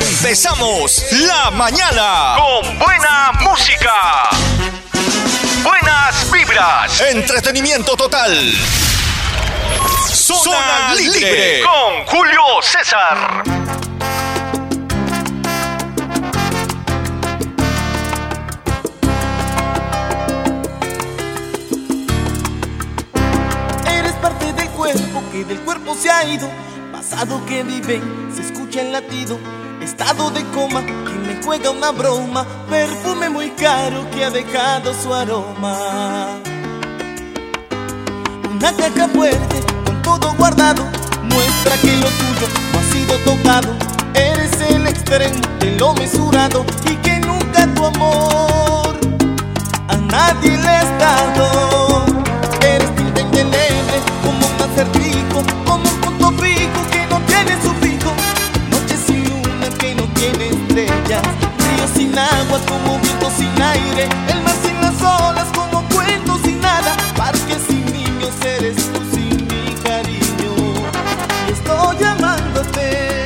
Empezamos la mañana con buena música. Buenas vibras. Entretenimiento total. Zona, libre. con Julio César. Eres parte del cuerpo que del cuerpo se ha ido. Pasado que vive, se escucha el latido. Estado de coma que me juega una broma. Perfume muy caro que ha dejado su aroma. Una caja fuerte con todo guardado. Muestra que lo tuyo no ha sido tocado. Eres el extremo de lo mesurado. Y que nunca tu amor a nadie le has dado. Estrellas. Río sin agua como viento sin aire. El mar sin las olas como cuento sin nada. Parque sin niños eres tú sin mi cariño. Y estoy llamándote.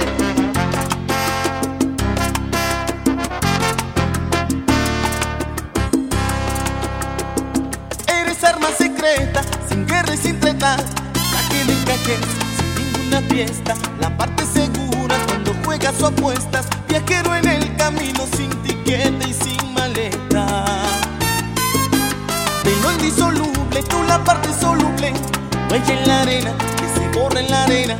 Eres arma secreta, sin guerra y sin treta. De cajes, sin ninguna fiesta. La parte cuando juegas o apuestas. Viajero en el camino, sin tiquete y sin maleta. De lo indisoluble, tú la parte soluble. Huella en la arena, que se borra en la arena.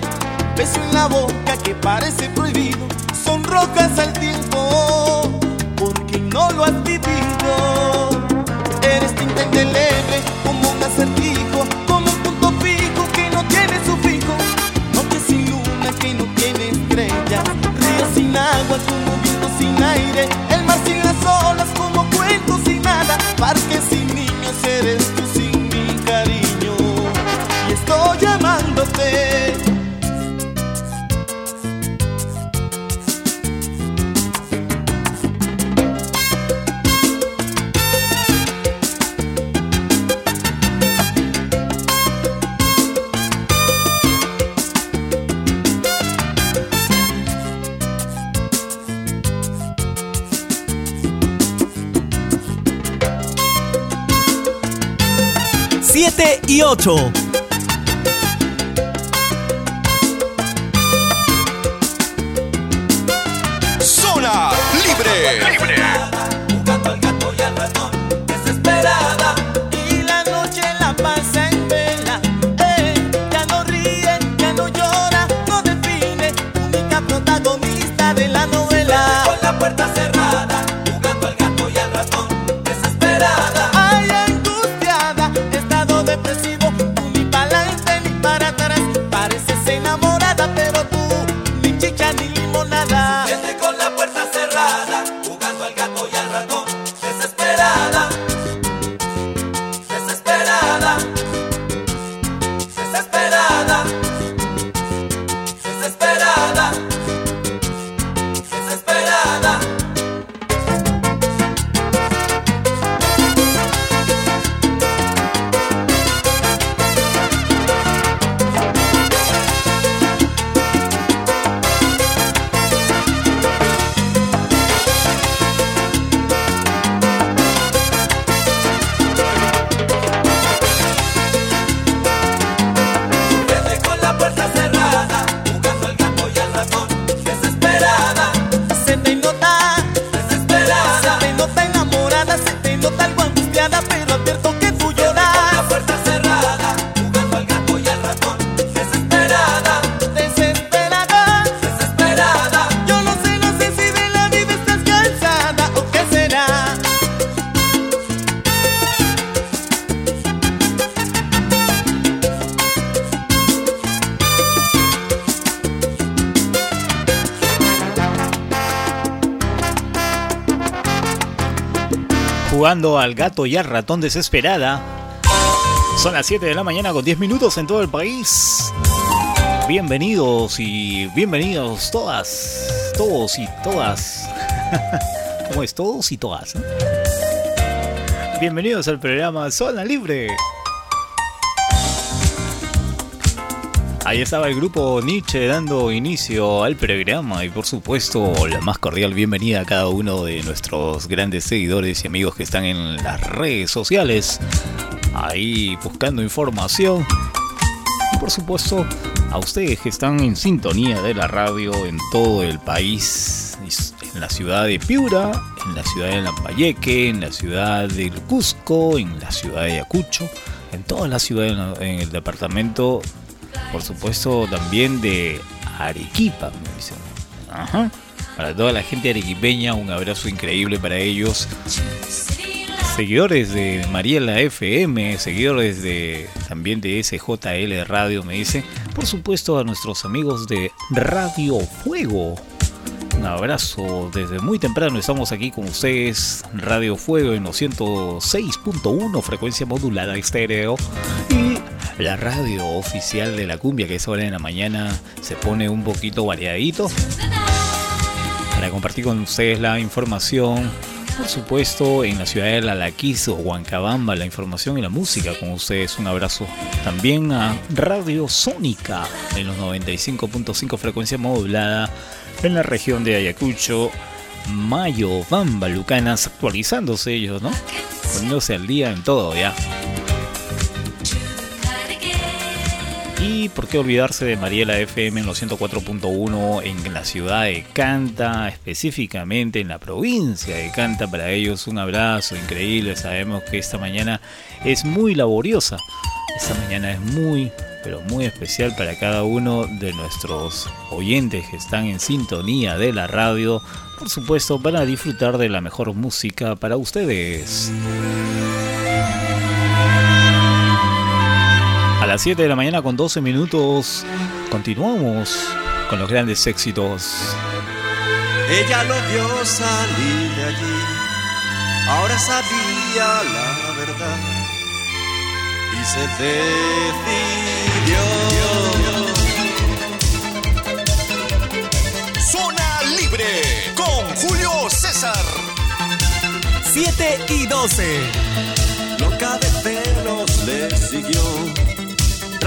Beso en la boca que parece prohibido. Son rocas al tiempo, porque no lo has vivido. Eres tinta indeleble como un acertijo, como un punto fijo que no tiene su fijo. Noche sin luna que no tiene estrellas, río sin agua como viento sin aire, el mar sin las olas como cuento sin nada, parque sin 7 y 8. Gato y ratón desesperada. Son las 7 de la mañana con 10 minutos en todo el país. Bienvenidos y bienvenidos todas, todos y todas. ¿Cómo es? Todos y todas. eh? Bienvenidos al programa Zona Libre. Ahí estaba el grupo Nietzsche dando inicio al programa y por supuesto la más cordial bienvenida a cada uno de nuestros grandes seguidores y amigos que están en las redes sociales, ahí buscando información. Y por supuesto a ustedes que están en sintonía de la radio en todo el país, en la ciudad de Piura, en la ciudad de Lambayeque, en la ciudad del Cusco, en la ciudad de Ayacucho, en toda la ciudad, en el departamento por supuesto también de Arequipa, me dicen. Ajá. Para toda la gente arequipeña, un abrazo increíble para ellos. Seguidores de Mariela FM, seguidores de también de SJL Radio, me dice. Por supuesto a nuestros amigos de Radio Fuego. Un abrazo desde muy temprano. Estamos aquí con ustedes, Radio Fuego en los 106.1, frecuencia modulada estéreo. Y la radio oficial de la cumbia, que es hora en la mañana se pone un poquito variadito. Para compartir con ustedes la información, por supuesto, en la ciudad de Lalaquís o Huancabamba, la información y la música con ustedes. Un abrazo también a Radio Sónica en los 95.5 frecuencia modulada en la región de Ayacucho. Mayo, Bamba, Lucanas, actualizándose ellos, ¿no? Poniéndose al día en todo ya. Y por qué olvidarse de Mariela FM en los 104.1 en la ciudad de Canta, específicamente en la provincia de Canta. Para ellos un abrazo increíble. Sabemos que esta mañana es muy laboriosa. Esta mañana es muy, pero muy especial para cada uno de nuestros oyentes que están en sintonía de la radio. Por supuesto, para disfrutar de la mejor música para ustedes. Las 7 de la mañana con 12 minutos continuamos con los grandes éxitos. Ella lo vio salir de allí, ahora sabía la verdad y se decidió. Zona Libre con Julio César. 7 y 12. Loca de pelos le siguió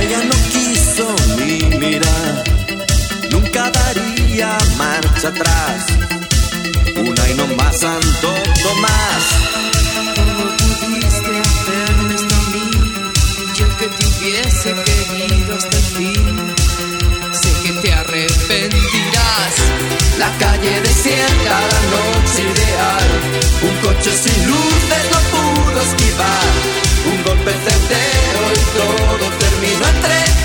Ella no quiso ni mirar, nunca daría marcha atrás. Una y no más, Santo Tomás. ¿Cómo pudiste hacerme esto a mí? Yo que te hubiese querido hasta el fin. Sé que te arrepentirás. La calle desierta, la noche ideal. Un coche sin luces no pudo esquivar. Un golpe certero y todo terminó entre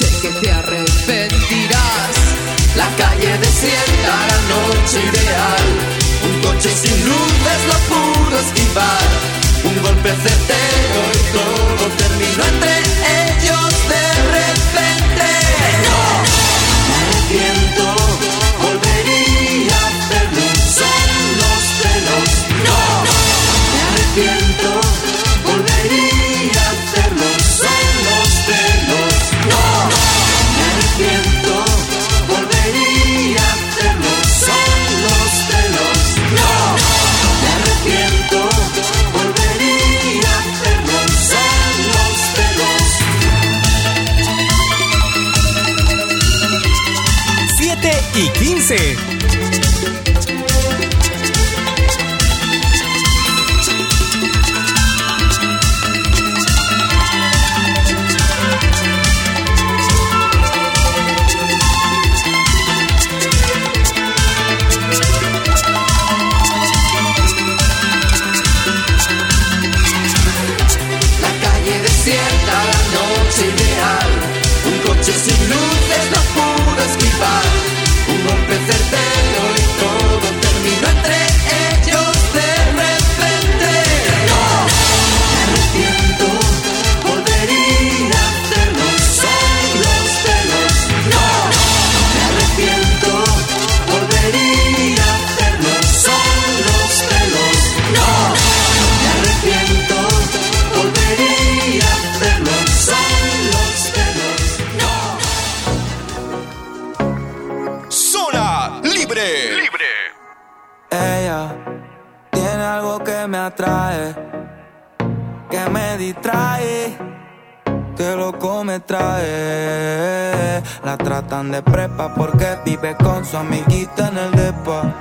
Sé que te arrepentirás. La calle desierta, la noche ideal. Un coche sin luces lo pudo esquivar. Un golpe certero y todo terminó entre ellos 13. Que me distrae, que loco me trae. La tratan de prepa porque vive con su amiguita en el depa.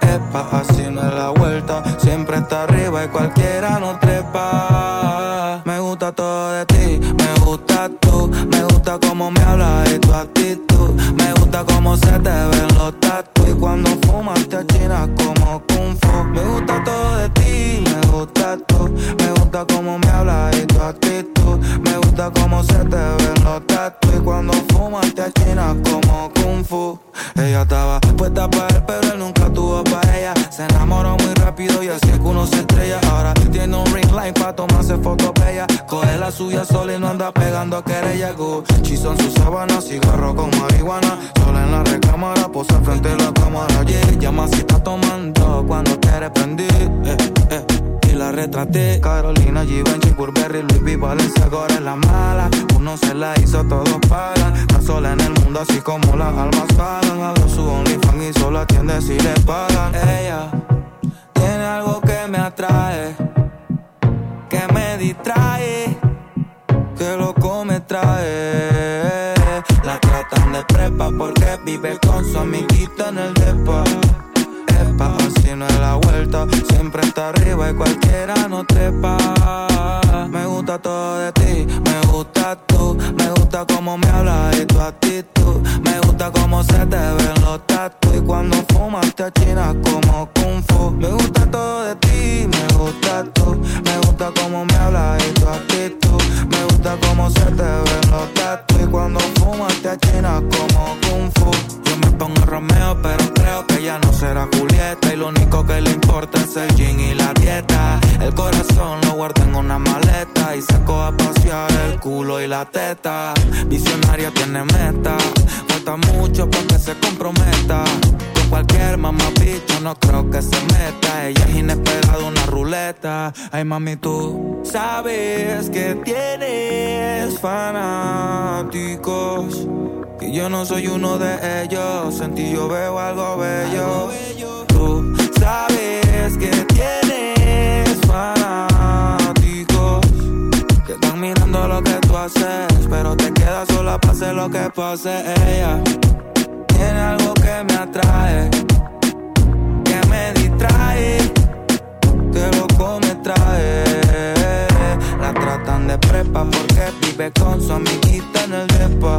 Epa, así no es la vuelta, siempre está arriba y cualquiera no trepa. Me gusta todo de ti, me gusta tú, me gusta cómo me hablas y tu actitud, me gusta cómo se te ven los tatu y cuando fumas te achinas como gusta cómo me hablas y tu actitud, me gusta cómo se te ven los tatu y cuando fumas te achinas como kung fu. Ella estaba puesta para él, pero él nunca tuvo para ella. Se enamoró muy rápido y así es que uno se estrella. Ahora tiene un ring light para tomarse fotos bella. Coge la suya sola y no anda pegando querella. Gucci son sus sábanas, cigarro con marihuana. Sola en la recámara, posa frente a la cámara. Yeah, llama si está tomando cuando quiere prender. Eh, eh la retraté. Carolina, Givenchy, Burberry, Luis V, Valencia, ahora es la mala. Uno se la hizo, todos pagan. Está sola en el mundo, así como las almas pagan. Abre su OnlyFans y solo atiende si le pagan. Ella tiene algo que me atrae, que me distrae, que loco me trae. La tratan de prepa porque vive con su Arriba y cualquiera no trepa. Me gusta todo de ti, me gusta tú. Me gusta cómo me hablas y tu actitud. Me gusta cómo se te ven los tatu. Y cuando fumas te achinas como kung fu. Me gusta todo de ti, me gusta tú. Me gusta cómo me hablas y tu actitud. Me gusta cómo se te ven los tatu. Y cuando Lo único que le importa es el gin y la dieta. El corazón lo guarda en una maleta. Y saco a pasear el culo y la teta. Visionaria tiene meta. Falta mucho para que se comprometa. Con cualquier mamá bicho no creo que se meta. Ella es inesperada, una ruleta. Ay mami, tú sabes que tienes fanáticos. Que yo no soy uno de ellos. En ti yo veo algo bello. Tú sabes que tienes fanáticos. Que están mirando lo que tú haces. Pero te quedas sola para hacer lo que pase. Ella tiene algo que me atrae. Que me distrae. Que loco me trae. La tratan de prepa porque vive con su amiguita en el depa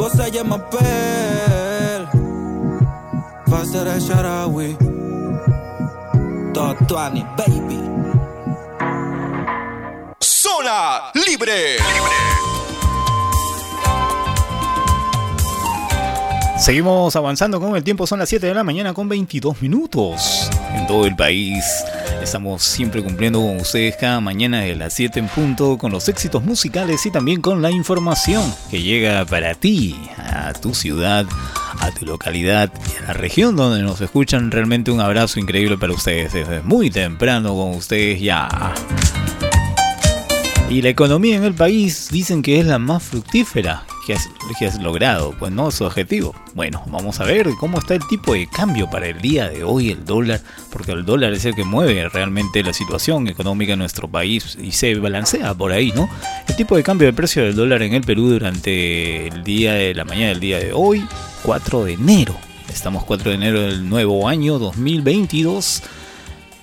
Vos se llama Pel. Faster el Sharawi. Totuani, baby. Zona libre. Seguimos avanzando con el tiempo, son las 7 de la mañana con 22 minutos en todo el país. Estamos siempre cumpliendo con ustedes cada mañana de las 7 en punto con los éxitos musicales y también con la información que llega para ti, a tu ciudad, a tu localidad y a la región donde nos escuchan. Realmente un abrazo increíble para ustedes desde muy temprano con ustedes ya. Y la economía en el país dicen que es la más fructífera que has, logrado, pues no su objetivo. Bueno, vamos a ver cómo está el tipo de cambio para el día de hoy, el dólar, porque el dólar es el que mueve realmente la situación económica en nuestro país y se balancea por ahí, ¿no? El tipo de cambio de precio del dólar en el Perú durante el día de la mañana del día de hoy, 4 de enero. Estamos 4 de enero del nuevo año 2022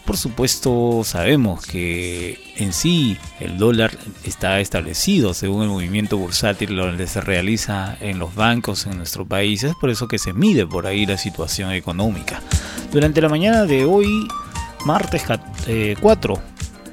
por supuesto, sabemos que en sí el dólar está establecido según el movimiento bursátil donde se realiza en los bancos en nuestro país. Es por eso que se mide por ahí la situación económica. Durante la mañana de hoy, martes 4 eh,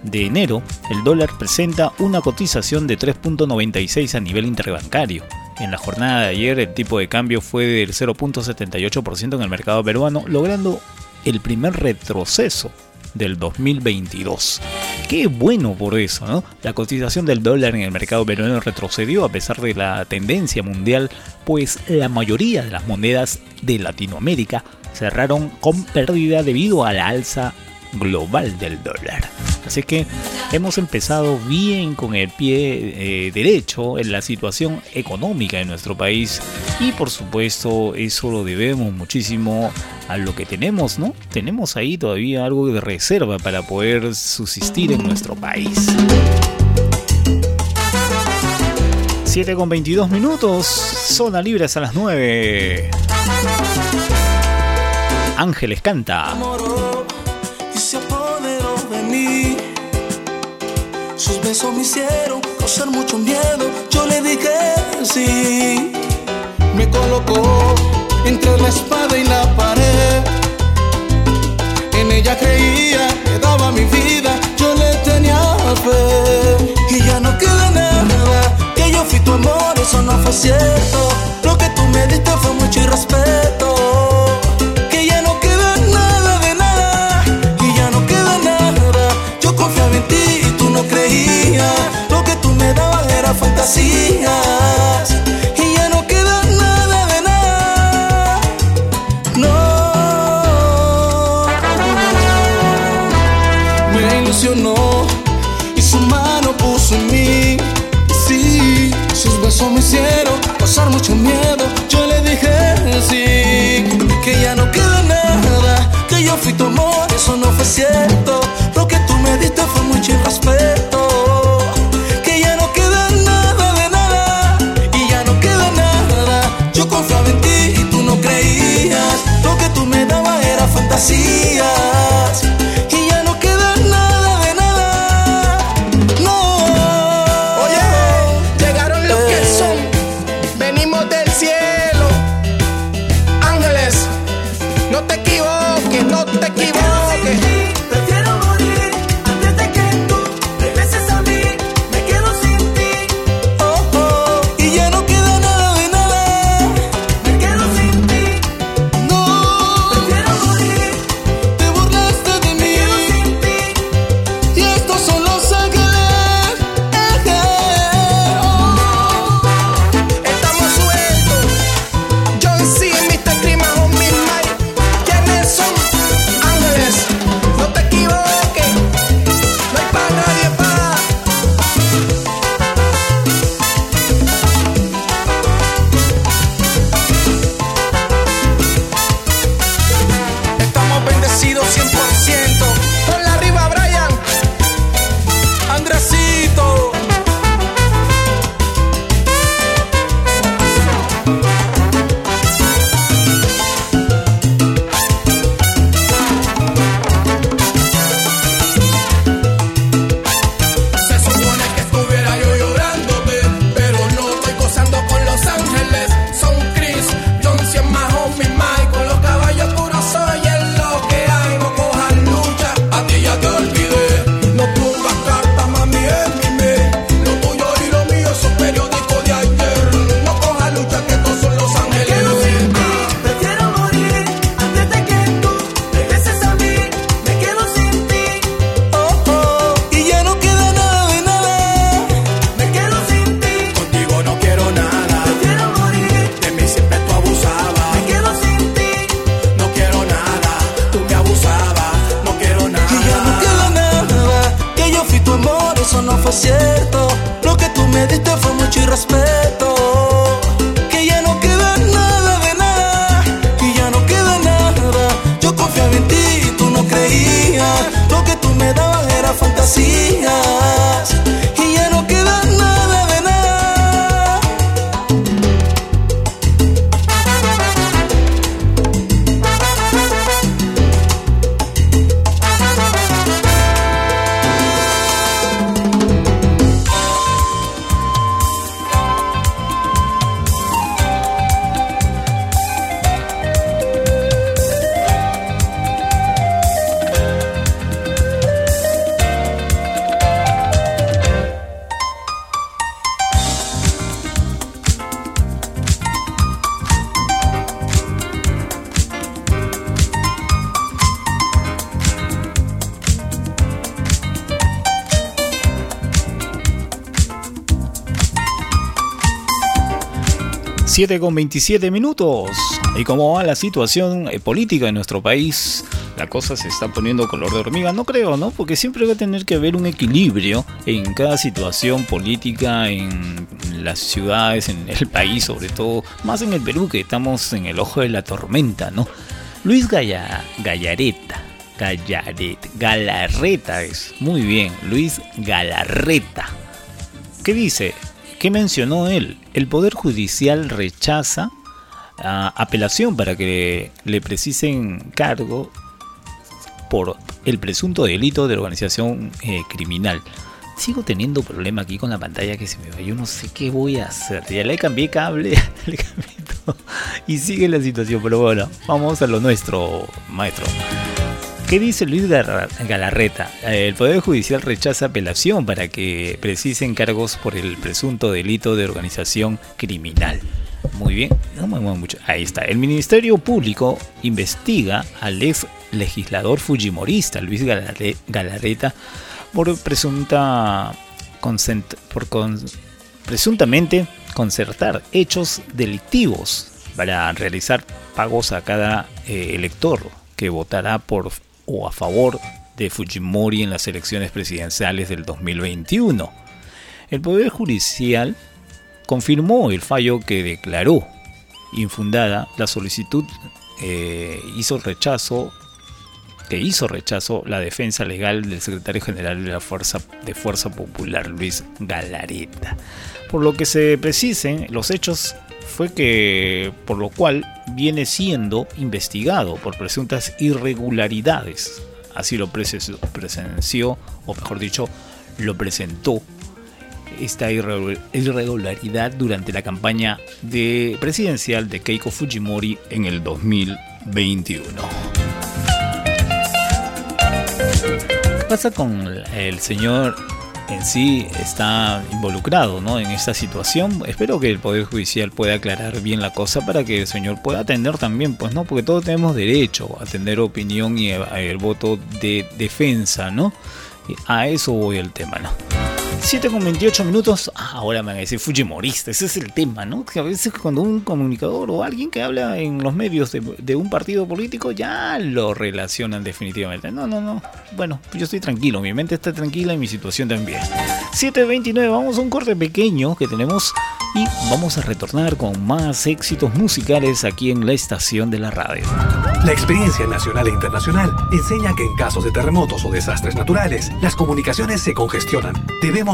de enero, el dólar presenta una cotización de 3.96 a nivel interbancario. En la jornada de ayer el tipo de cambio fue del 0.78% en el mercado peruano, logrando el primer retroceso del 2022. Qué bueno por eso, ¿no? La cotización del dólar en el mercado peruano retrocedió a pesar de la tendencia mundial, pues la mayoría de las monedas de Latinoamérica cerraron con pérdida debido a la alza global del dólar. Así que hemos empezado bien con el pie eh, derecho en la situación económica de nuestro país y por supuesto eso lo debemos muchísimo a lo que tenemos, ¿no? Tenemos ahí todavía algo de reserva para poder subsistir en nuestro país. 7 con 22 minutos, zona libre a las 9. Ángeles canta. Besos me hicieron causar mucho miedo. Yo le dije sí. Me colocó entre la espada y la pared. En ella creía que daba mi vida. Yo le tenía fe. Y ya no queda nada. Que yo fui tu amor, eso no fue cierto. Lo que tú me diste fue mucho irrespeto. Lo que tú me dabas era fantasías. Y ya no queda nada de nada. No. Me ilusionó y su mano puso en mí. Sí, sus besos me hicieron pasar mucho miedo. Yo le dije sí, que ya no queda nada. Que yo fui tu amor, eso no fue cierto. Diste fue 7 con 27 minutos. ¿Y cómo va la situación eh, política en nuestro país? La cosa se está poniendo color de hormiga, no creo, ¿no? Porque siempre va a tener que haber un equilibrio en cada situación política, en las ciudades, en el país, sobre todo, más en el Perú, que estamos en el ojo de la tormenta, ¿no? Luis Galla, Gallareta, Gallaret, Galarreta es, muy bien, Luis Galarreta. ¿Qué dice? ¿Qué mencionó él? El Poder Judicial rechaza ah, apelación para que le precisen cargo por el presunto delito de organización eh, criminal. Sigo teniendo problema aquí con la pantalla que se me va. Yo no sé qué voy a hacer. Ya le cambié cable. Y sigue la situación. Pero bueno, vamos a lo nuestro, maestro. ¿Qué dice Luis Galarreta? El Poder Judicial rechaza apelación para que precisen cargos por el presunto delito de organización criminal. Muy bien, no me muevo mucho. Ahí está. El Ministerio Público investiga al ex legislador fujimorista Luis Galarreta por presunta por presuntamente concertar hechos delictivos para realizar pagos a cada eh, elector que votará por o a favor de Fujimori en las elecciones presidenciales del 2021. El Poder Judicial confirmó el fallo que declaró infundada la solicitud eh, hizo rechazo que hizo rechazo la defensa legal del secretario general de la Fuerza de Fuerza Popular Luis Galareta. Por lo que se precisen los hechos fue que por lo cual viene siendo investigado por presuntas irregularidades. Así lo presenció, o mejor dicho, lo presentó esta irregularidad durante la campaña de presidencial de Keiko Fujimori en el 2021. ¿Qué pasa con el señor en sí está involucrado ¿no? en esta situación. Espero que el Poder Judicial pueda aclarar bien la cosa para que el señor pueda atender también, pues no, porque todos tenemos derecho a tener opinión y el voto de defensa, ¿no? A eso voy el tema, ¿no? 7 con 28 minutos. Ah, ahora me van a decir Fujimorista. Ese es el tema, ¿no? Que a veces cuando un comunicador o alguien que habla en los medios de, un partido político ya lo relacionan definitivamente. No, no, no. Bueno, yo estoy tranquilo. Mi mente está tranquila y mi situación también. 7.29. Vamos a un corte pequeño que tenemos y vamos a retornar con más éxitos musicales aquí en la estación de la radio. La experiencia nacional e internacional enseña que en casos de terremotos o desastres naturales, las comunicaciones se congestionan. Debemos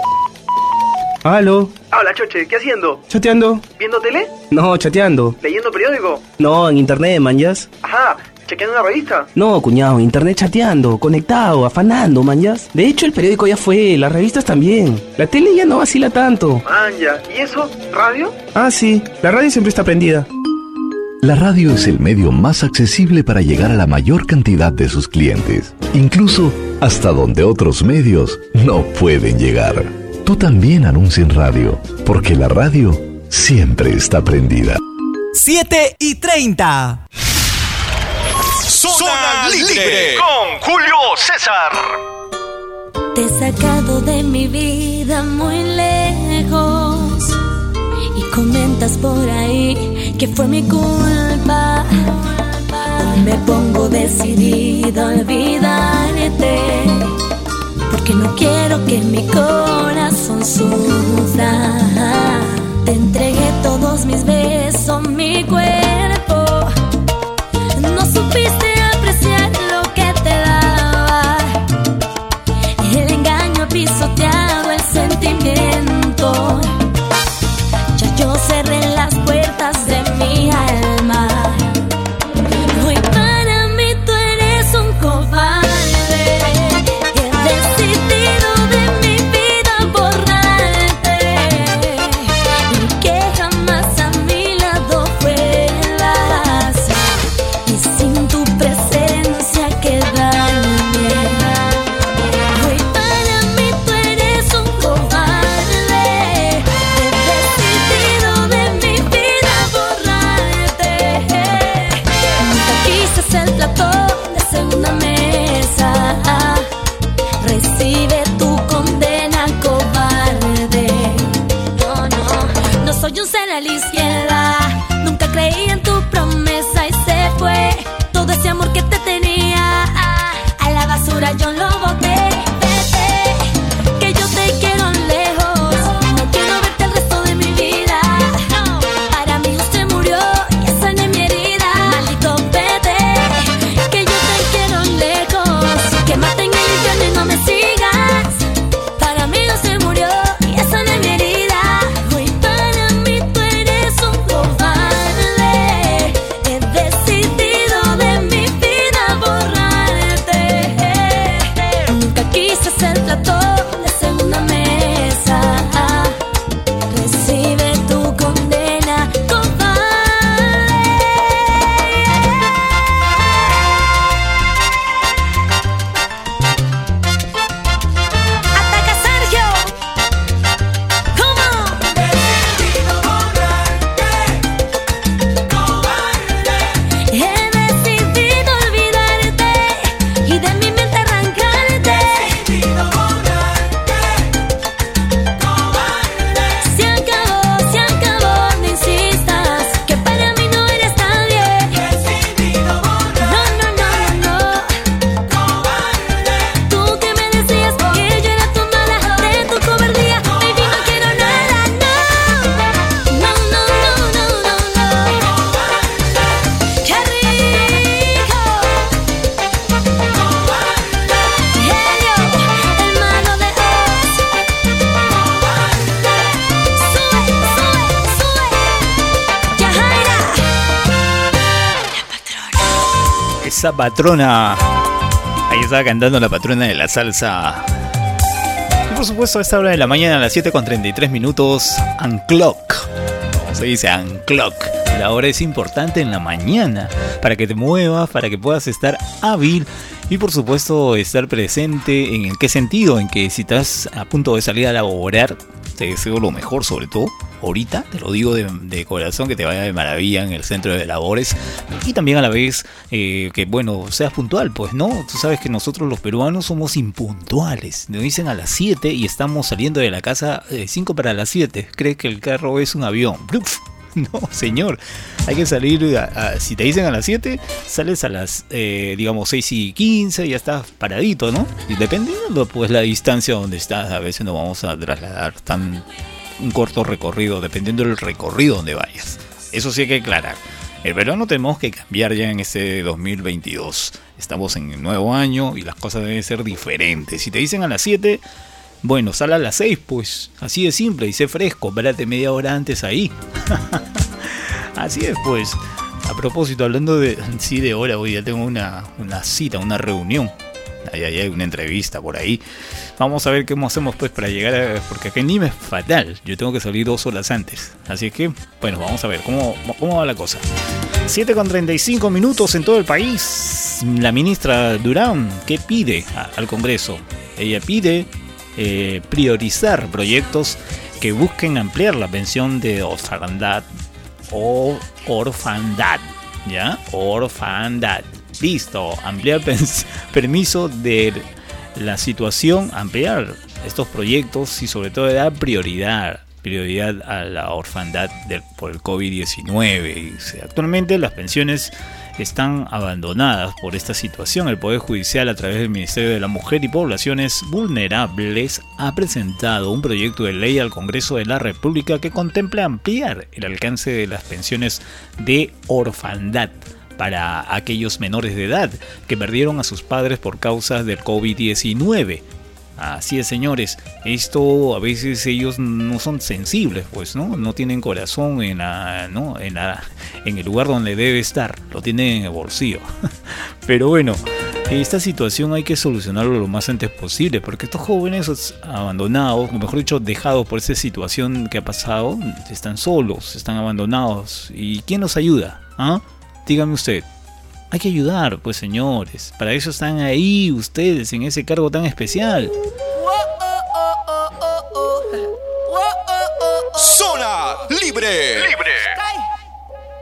Aló. Hola, Choche, ¿qué haciendo? Chateando. ¿Viendo tele? No, chateando. ¿Leyendo periódico? No, en internet, manjas. Ajá, ¿chequeando una revista? No, cuñado, en internet chateando, conectado, afanando, manjas. De hecho, el periódico ya fue, las revistas también. La tele ya no vacila tanto. Manja, ¿y eso? ¿Radio? Ah, sí, la radio siempre está prendida. La radio es el medio más accesible para llegar a la mayor cantidad de sus clientes, incluso hasta donde otros medios no pueden llegar. Tú también anuncia en radio, porque la radio siempre está prendida. 7 y 30. Zona, libre con Julio César. Te he sacado de mi vida muy lejos y comentas por ahí que fue mi culpa. Me pongo decidida a olvidarte porque no quiero que mi corazón sufra. Te entregué todos mis besos, patrona. Ahí estaba cantando la patrona de la salsa. Y por supuesto, a esta hora de la mañana, a las 7 con 33 minutos, Unclock. Como se dice, Unclock. La hora es importante en la mañana para que te muevas, para que puedas estar hábil y por supuesto estar presente. ¿En qué sentido? En que si estás a punto de salir a laborar, te deseo lo mejor sobre todo ahorita, te lo digo de, corazón, que te vaya de maravilla en el centro de labores y también a la vez eh, que, bueno, seas puntual, pues no, tú sabes que nosotros los peruanos somos impuntuales, nos dicen a las 7 y estamos saliendo de la casa 5 eh, para las 7, crees que el carro es un avión, No, señor. Hay que salir, si te dicen a las 7, sales a las, eh, digamos, 6 y 15, ya estás paradito, ¿no? Y dependiendo, pues, la distancia donde estás, a veces nos vamos a trasladar tan un corto recorrido, dependiendo del recorrido donde vayas. Eso sí hay que aclarar. El verano tenemos que cambiar ya en este 2022. Estamos en el nuevo año y las cosas deben ser diferentes. Si te dicen a las 7, bueno, sal a las 6, pues. Así de simple y sé fresco. Espérate media hora antes ahí. Así es, pues. A propósito, hablando de sí de hora, hoy ya tengo una, una cita, una reunión. Ahí hay una entrevista por ahí. Vamos a ver cómo hacemos pues para llegar a... Porque acá en Lima es fatal. Yo tengo que salir dos horas antes. Así que, bueno, vamos a ver cómo, cómo va la cosa. 7 con 35 minutos en todo el país. La ministra Durán, ¿qué pide al Congreso? Ella pide eh, priorizar proyectos que busquen ampliar la pensión de orfandad o orfandad, ¿ya? Orfandad. Listo, ampliar permiso de la situación, ampliar estos proyectos y sobre todo dar prioridad, prioridad a la orfandad por el COVID-19. Actualmente las pensiones están abandonadas por esta situación. El Poder Judicial a través del Ministerio de la Mujer y Poblaciones Vulnerables ha presentado un proyecto de ley al Congreso de la República que contempla ampliar el alcance de las pensiones de orfandad para aquellos menores de edad que perdieron a sus padres por causa del COVID-19. Así es, señores, esto a veces ellos no son sensibles, pues, ¿no? No tienen corazón en, ¿no? en, en el lugar donde debe estar, lo tienen en el bolsillo. Pero bueno, esta situación hay que solucionarlo lo más antes posible, porque estos jóvenes abandonados, mejor dicho, dejados por esa situación que ha pasado, están solos, están abandonados. ¿Y quién los ayuda? ¿Ah? Dígame usted. Hay que ayudar, pues señores. Para eso están ahí ustedes en ese cargo tan especial. Zona libre. Libre.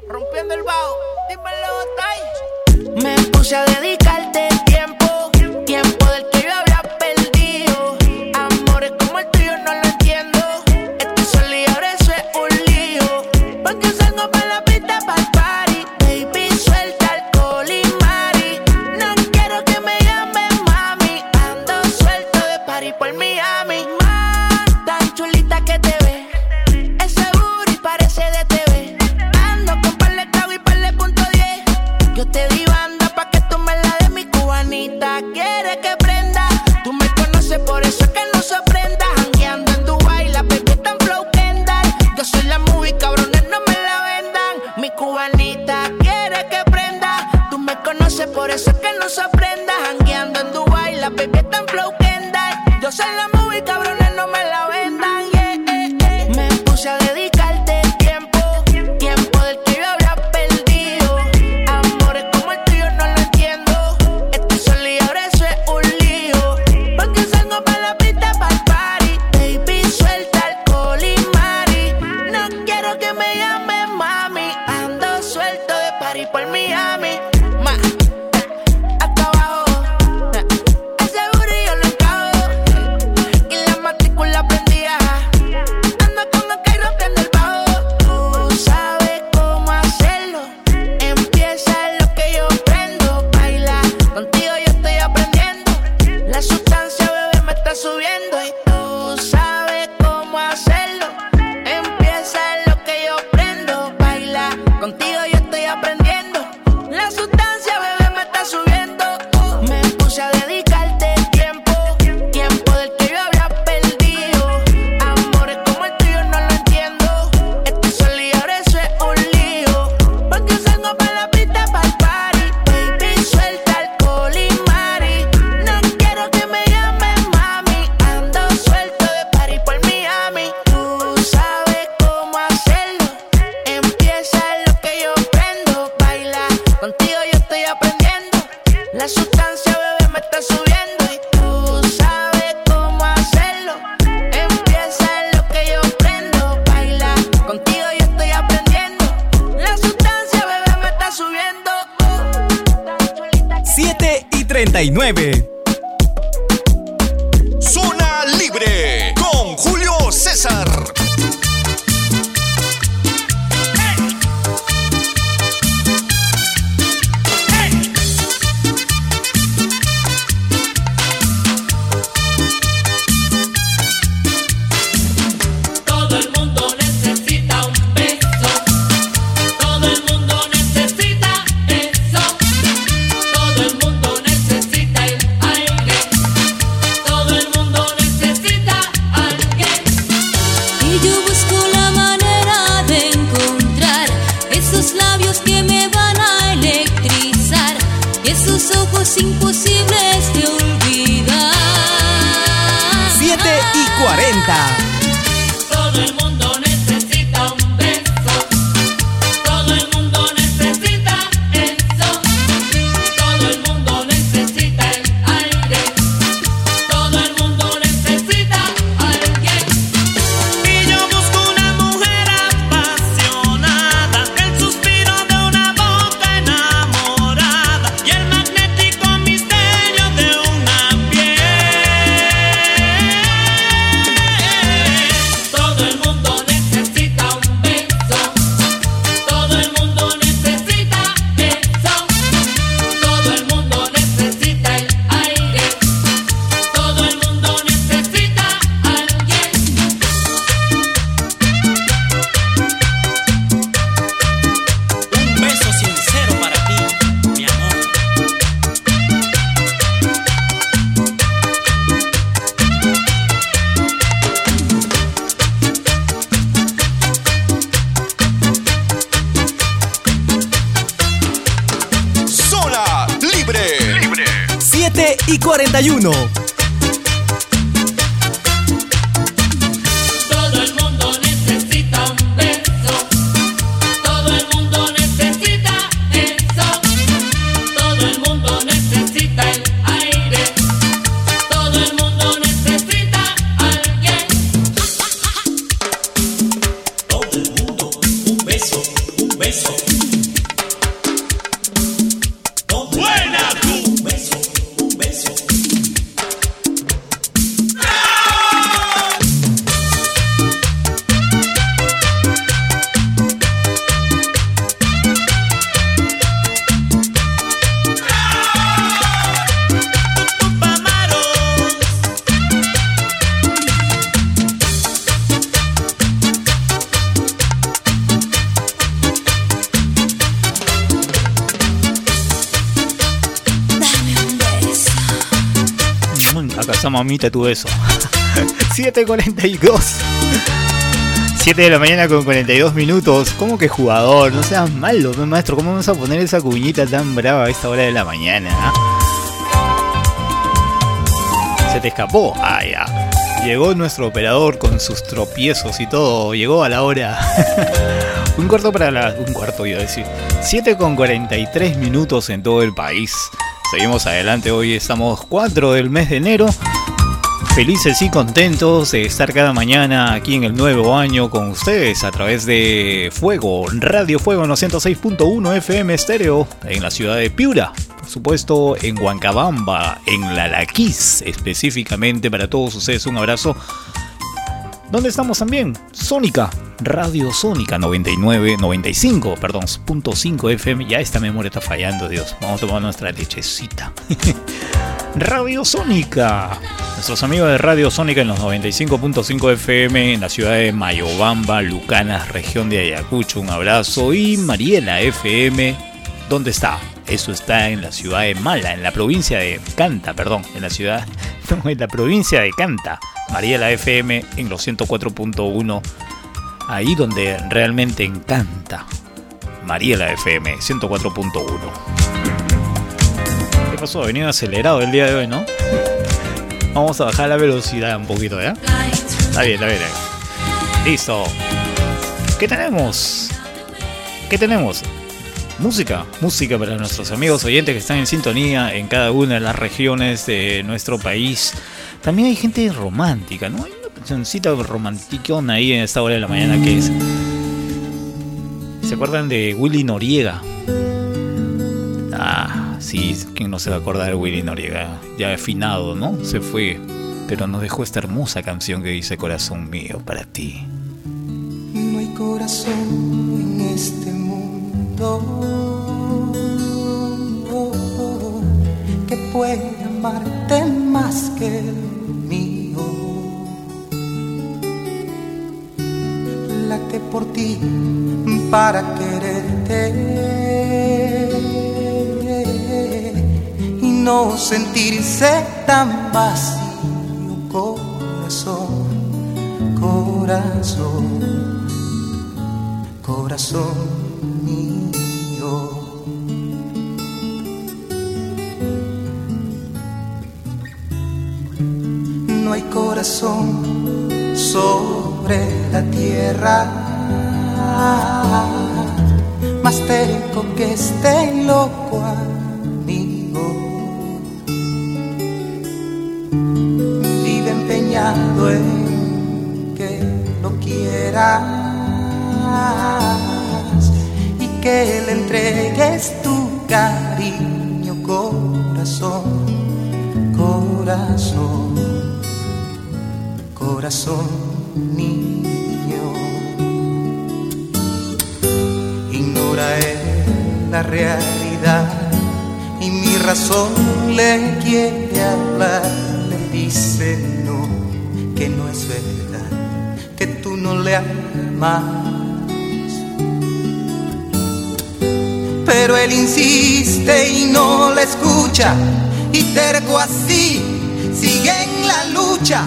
Rompiendo el bajo. Dímelo, Me puse a dedicarte tiempo. y 41. Mamita tu beso. 7.42. 7 de la mañana con 42 minutos. ¿Cómo que jugador? No seas malo, maestro. ¿Cómo vamos a poner esa cuñita tan brava a esta hora de la mañana? Ah? Se te escapó. Ah, ya. Llegó nuestro operador con sus tropiezos y todo. Llegó a la hora. un cuarto para la. Un cuarto, iba a decir. 7 con 43 minutos en todo el país. Seguimos adelante. Hoy estamos 4 del mes de enero felices y contentos de estar cada mañana aquí en el nuevo año con ustedes a través de Fuego, Radio Fuego 906.1 FM estéreo en la ciudad de Piura. Por supuesto, en Huancabamba, en Lalaquís, específicamente para todos ustedes un abrazo. ¿Dónde estamos también? Sónica, Radio Sónica 99, 95, perdón, punto 5 FM. Ya esta memoria está fallando, Dios. Vamos a tomar nuestra lechecita. Radio Sónica. Nuestros amigos de Radio Sónica en los 95.5 FM en la ciudad de Mayobamba, Lucanas, región de Ayacucho. Un abrazo. Y Mariela FM, ¿dónde está? Eso está en la ciudad de Mala, en la provincia de Canta, perdón, en la ciudad, no, en la provincia de Canta. Mariela FM en los 104.1, ahí donde realmente encanta. Mariela FM 104.1 pasó? Venido acelerado el día de hoy, ¿no? Vamos a bajar la velocidad un poquito, ¿ya? Está bien, está bien. Listo. ¿Qué tenemos? ¿Qué tenemos? Música, música para nuestros amigos oyentes que están en sintonía en cada una de las regiones de nuestro país. También hay gente romántica, ¿no? Hay una cancioncita romanticona ahí en esta hora de la mañana que es. ¿Se acuerdan de Willy Noriega? Ah, sí, ¿quién no se va a acordar de Willy Noriega? Ya afinado, ¿no? Se fue, pero nos dejó esta hermosa canción que dice Corazón mío para ti. No hay corazón en este que puede amarte más que el mío. Late por ti para quererte y no sentirse tan vacío, corazón, corazón, corazón hay corazón sobre la tierra más terco que este loco amigo. Vive empeñado en que lo quieras y que le entregues tu cariño, corazón, corazón corazón niño. Ignora él la realidad y mi razón le quiere hablar. Le dice no, que no es verdad, que tú no le amas. Pero él insiste y no la escucha y terco así sigue en la lucha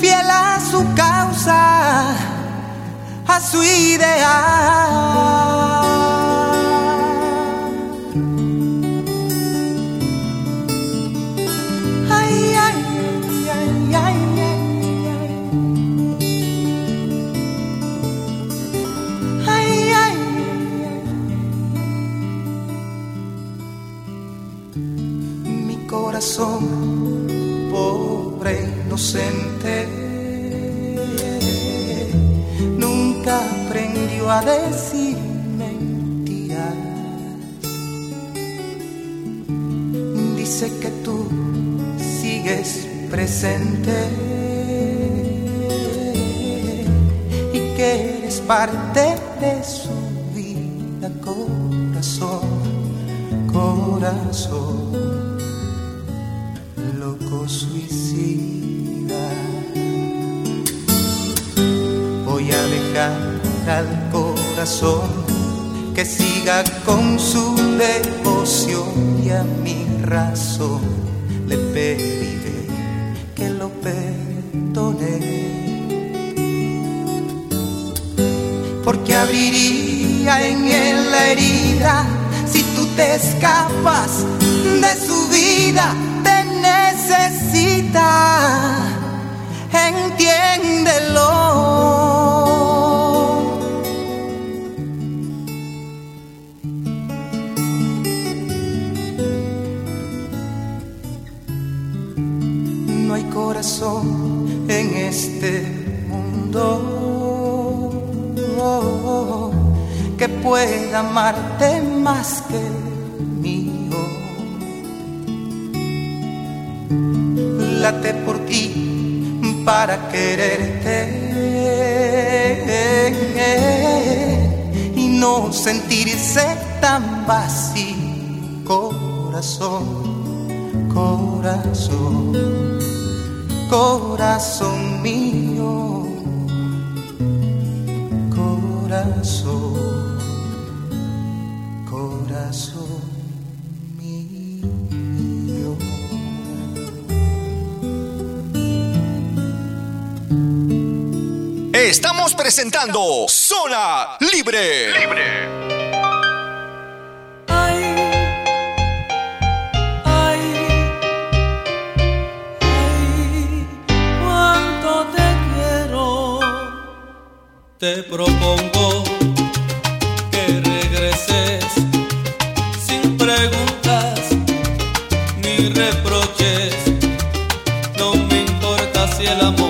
fiel a su causa, a su ideal. Sigues presente y que eres parte de su vida, corazón, corazón loco suicida. Voy a dejar al corazón que siga con su devoción y a mi razón abriría en él la herida si tú te escapas de su vida necesita, entiéndelo. Pueda amarte más que mío. late por ti para quererte y no sentirse tan vacío, corazón, corazón, corazón mío, corazón. estamos presentando Zona Libre. Libre. Te propongo que regreses sin preguntas ni reproches. No me importa si el amor.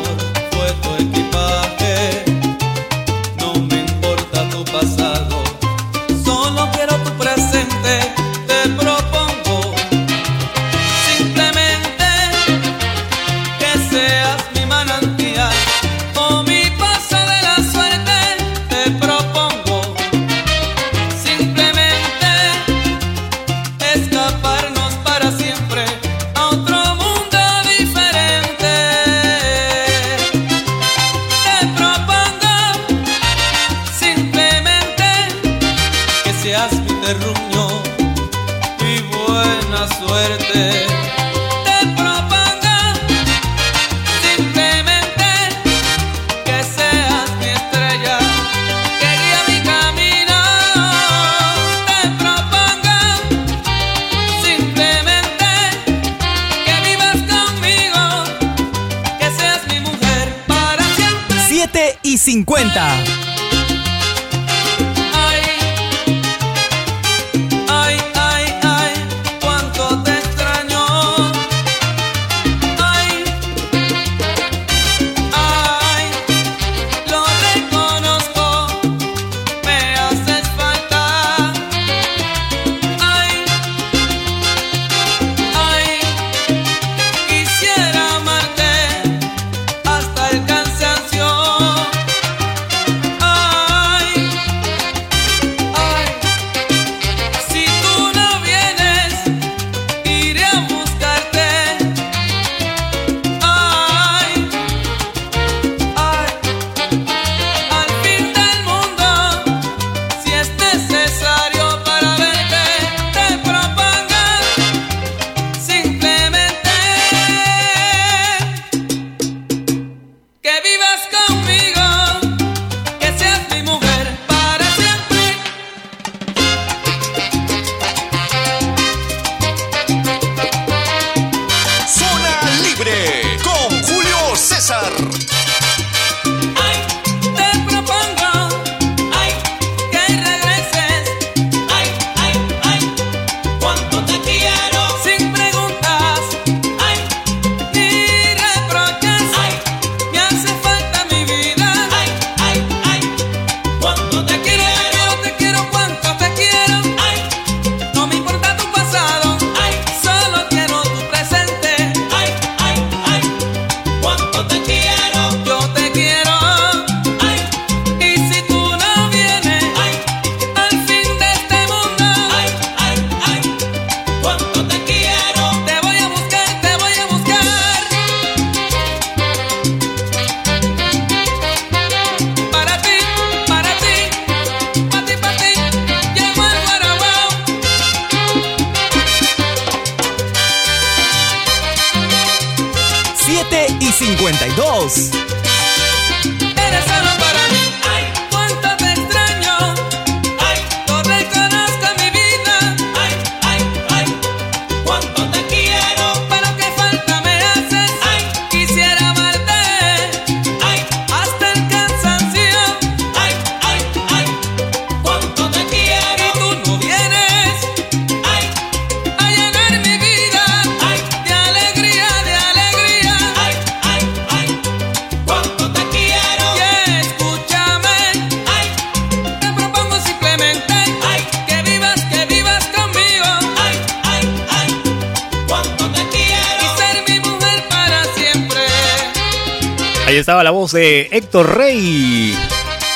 De Héctor Rey.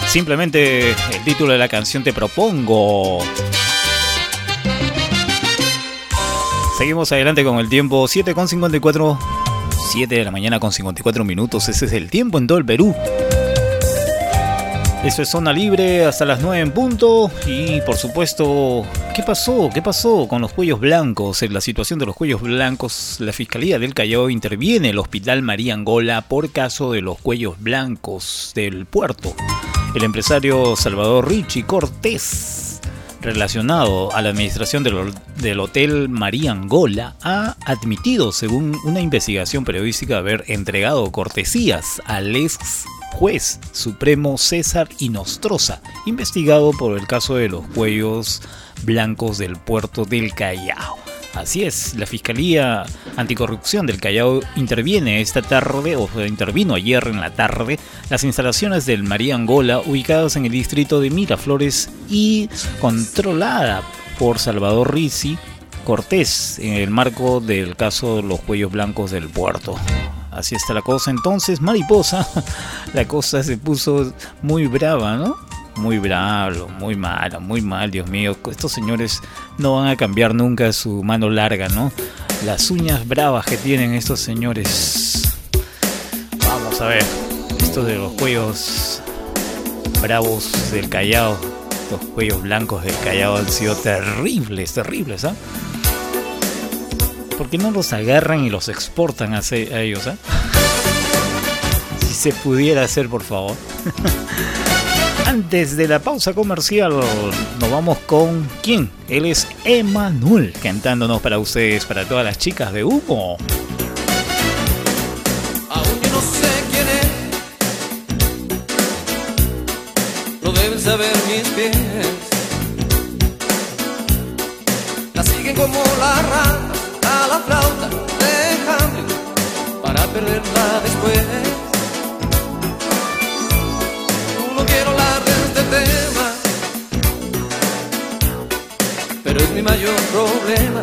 Simplemente el título de la canción te propongo. Seguimos adelante con el tiempo 7 con 54. 7 de la mañana con 54 minutos. Ese es el tiempo en todo el Perú. Eso es zona libre hasta las 9 en punto. Y por supuesto, ¿qué pasó? ¿Qué pasó con los cuellos blancos? En la situación de los cuellos blancos, la Fiscalía del Callao interviene el Hospital María Angola por caso de los cuellos blancos del puerto. El empresario Salvador Richie Cortés, relacionado a la administración del, Hotel María Angola, ha admitido, según una investigación periodística, haber entregado cortesías al ex juez supremo César Inostroza, investigado por el caso de los cuellos blancos del puerto del Callao. Así es, la Fiscalía Anticorrupción del Callao interviene esta tarde, o intervino ayer en la tarde, las instalaciones del María Angola ubicadas en el distrito de Miraflores y controlada por Salvador Rizzi Cortés en el marco del caso de los cuellos blancos del puerto. Así está la cosa entonces, mariposa. La cosa se puso muy brava, ¿no? muy bravo, muy malo, muy mal, Dios mío. Estos señores no van a cambiar nunca su mano larga, ¿no? Las uñas bravas que tienen estos señores. Vamos a ver, esto de los cuellos bravos del Callao, los cuellos blancos del Callao han sido terribles, terribles, ¿ah? ¿Por qué no los agarran y los exportan a, ellos, ¿ah? Si se pudiera hacer, por favor. Antes de la pausa comercial, nos vamos con quién? Él es Emanuel, cantándonos para ustedes, para todas las chicas de humo. Aún no sé quién es, lo deben saber mis pies. Perderla después. quiero hablar de este tema, pero es mi mayor problema.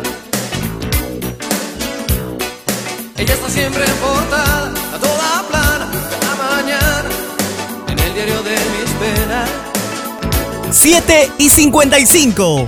Ella está siempre portada, a toda plana, la mañana, en el diario de mis penas. 7 y 55.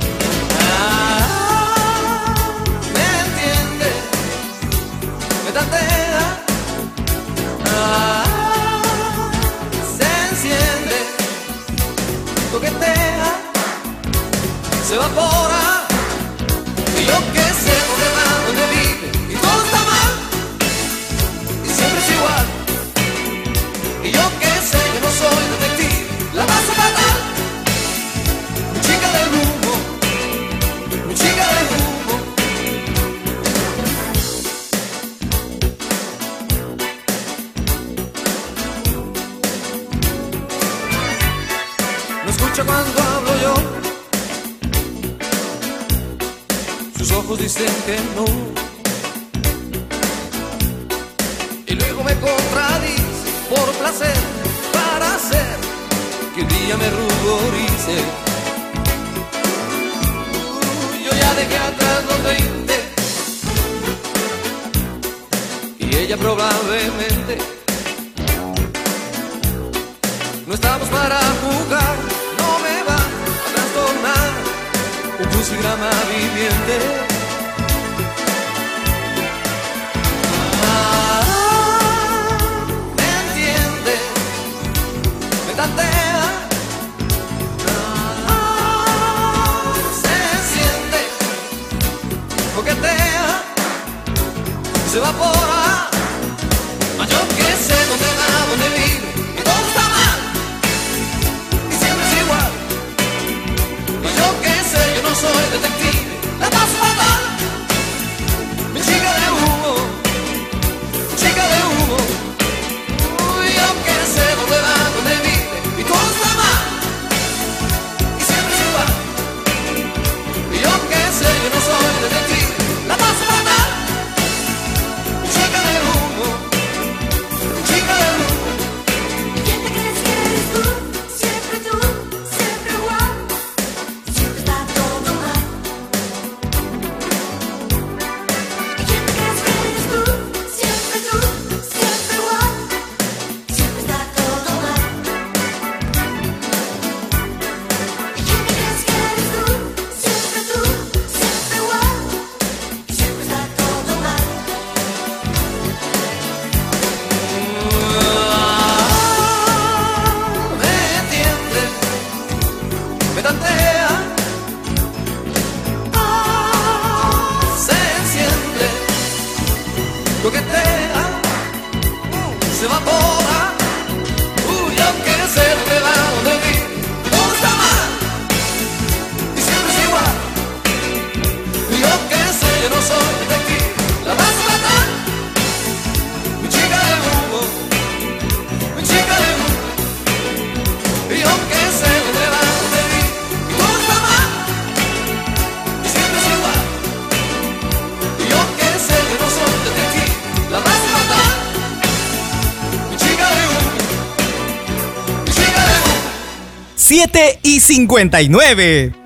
7 y 59.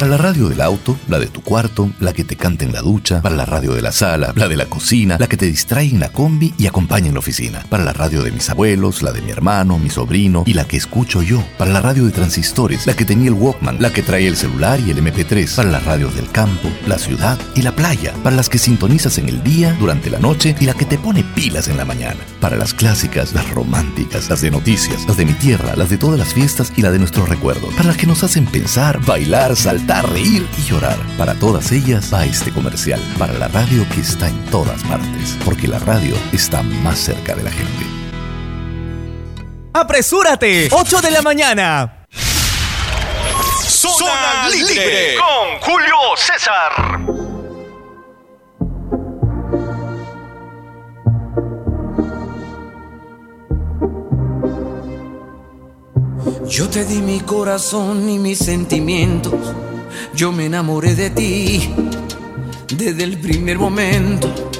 Para la radio del auto, la de tu cuarto, la que te canta en la ducha, para la radio de la sala, la de la cocina, la que te distrae en la combi y acompaña en la oficina, para la radio de mis abuelos, la de mi hermano, mi sobrino y la que escucho yo, para la radio de transistores, la que tenía el Walkman, la que trae el celular y el MP3, para las radios del campo, la ciudad y la playa, para las que sintonizas en el día, durante la noche y la que te pone pilas en la mañana, para las clásicas, las románticas, las de noticias, las de mi tierra, las de todas las fiestas y la de nuestros recuerdos, para las que nos hacen pensar, bailar, saltar, reír y llorar. Para todas ellas va este comercial, para la radio que está en todas partes, porque la radio está más cerca de la gente. ¡Apresúrate! 8 de la mañana. Zona Libre con Julio César. Yo te di mi corazón y mis sentimientos. Yo me enamoré de ti desde el primer momento.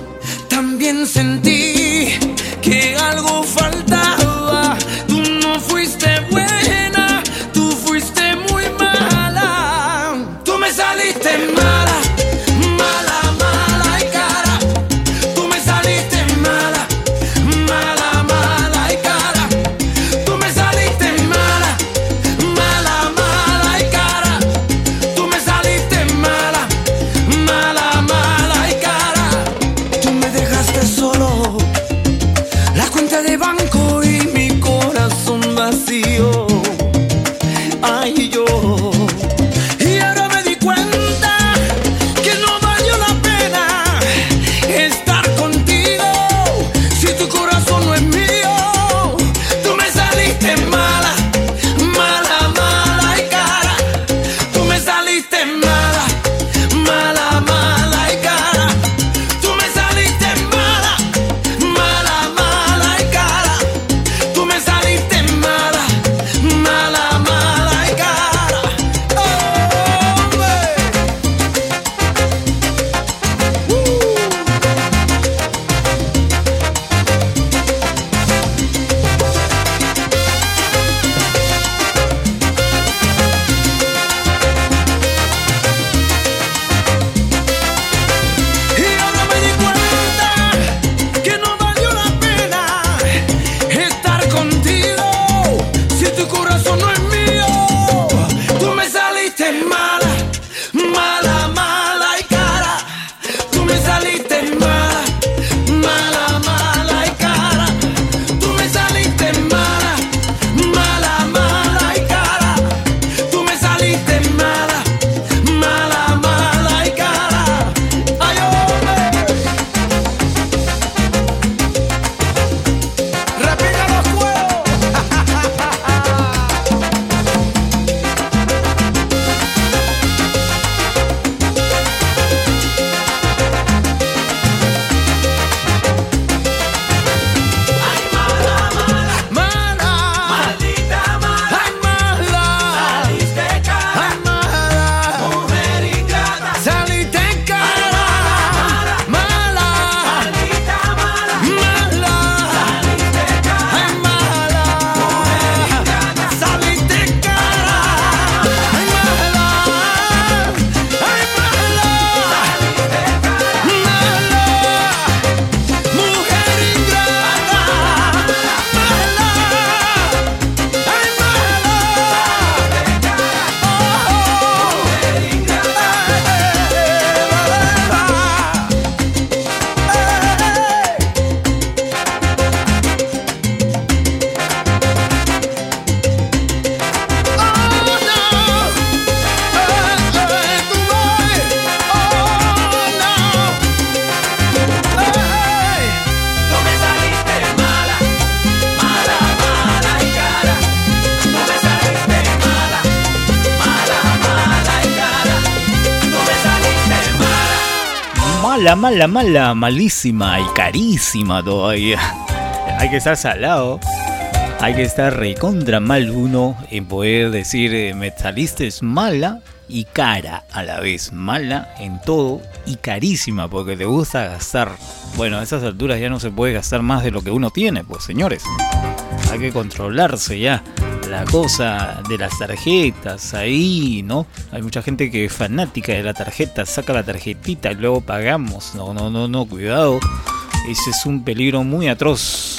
También sentí que algo faltaba. Tú no fuiste buena, mala, mala, malísima y carísima todavía. Hay que estar salado. Hay que estar recontra mal uno en poder decir eh, Metalista es mala y cara a la vez. Mala en todo y carísima porque te gusta gastar. Bueno, a esas alturas ya no se puede gastar más de lo que uno tiene, pues señores. Hay que controlarse ya. La cosa de las tarjetas ahí, ¿no? Hay mucha gente que es fanática de la tarjeta, saca la tarjetita y luego pagamos. No, no, no, no, cuidado. Ese es un peligro muy atroz.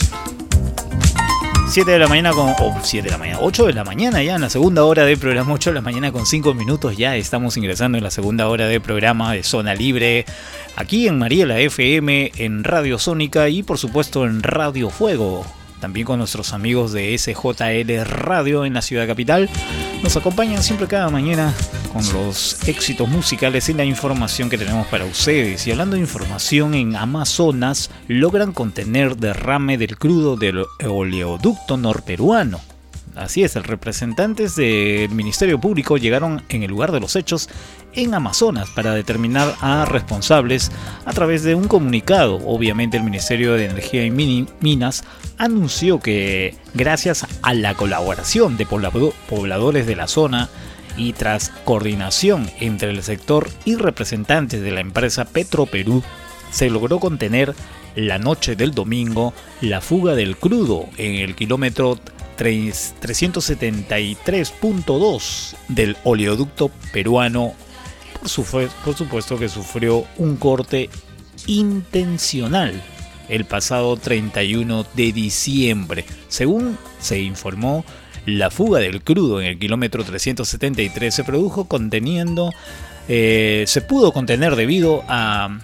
7 de la mañana con. Oh, 7 de la mañana. 8 de la mañana ya en la segunda hora de programa. 8 de la mañana con 5 minutos ya estamos ingresando en la segunda hora de programa de Zona Libre. Aquí en Mariela FM, en Radio Sónica y por supuesto en Radio Fuego también con nuestros amigos de SJL Radio en la ciudad capital. Nos acompañan siempre cada mañana con los éxitos musicales y la información que tenemos para ustedes. Y hablando de información, en Amazonas logran contener derrame del crudo del oleoducto norperuano. Así es, representantes del Ministerio Público llegaron en el lugar de los hechos en Amazonas para determinar a responsables a través de un comunicado. Obviamente el Ministerio de Energía y Minas anunció que gracias a la colaboración de pobladores de la zona y tras coordinación entre el sector y representantes de la empresa Petroperú, se logró contener la noche del domingo la fuga del crudo en el kilómetro 373.2 del oleoducto peruano. Por, supuesto que sufrió un corte intencional el pasado 31 de diciembre. Según se informó, la fuga del crudo en el kilómetro 373 se produjo conteniendo, eh, se pudo contener debido a,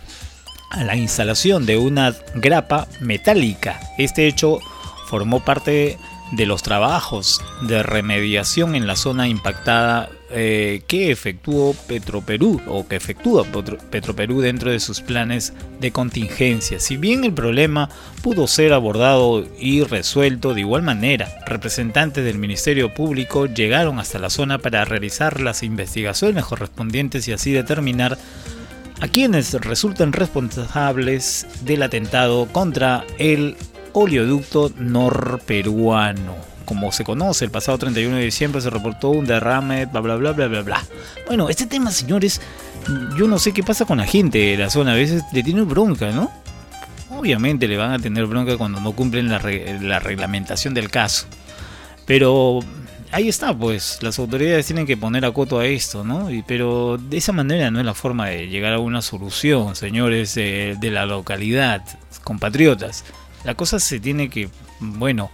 a la instalación de una grapa metálica. Este hecho formó parte de los trabajos de remediación en la zona impactada eh, que efectuó Petroperú o que efectúa Petroperú dentro de sus planes de contingencia. Si bien el problema pudo ser abordado y resuelto de igual manera, representantes del Ministerio Público llegaron hasta la zona para realizar las investigaciones correspondientes y así determinar a quienes resulten responsables del atentado contra el oleoducto norperuano. Como se conoce, el pasado 31 de diciembre se reportó un derrame, bla bla bla bla bla bla. Bueno, este tema, señores, yo no sé qué pasa con la gente de la zona, a veces le tiene bronca, ¿no? Obviamente le van a tener bronca cuando no cumplen la, la reglamentación del caso. Pero ahí está, pues, las autoridades tienen que poner a coto a esto, ¿no? Y, pero de esa manera no es la forma de llegar a una solución, señores de la localidad, compatriotas la cosa se tiene que, bueno,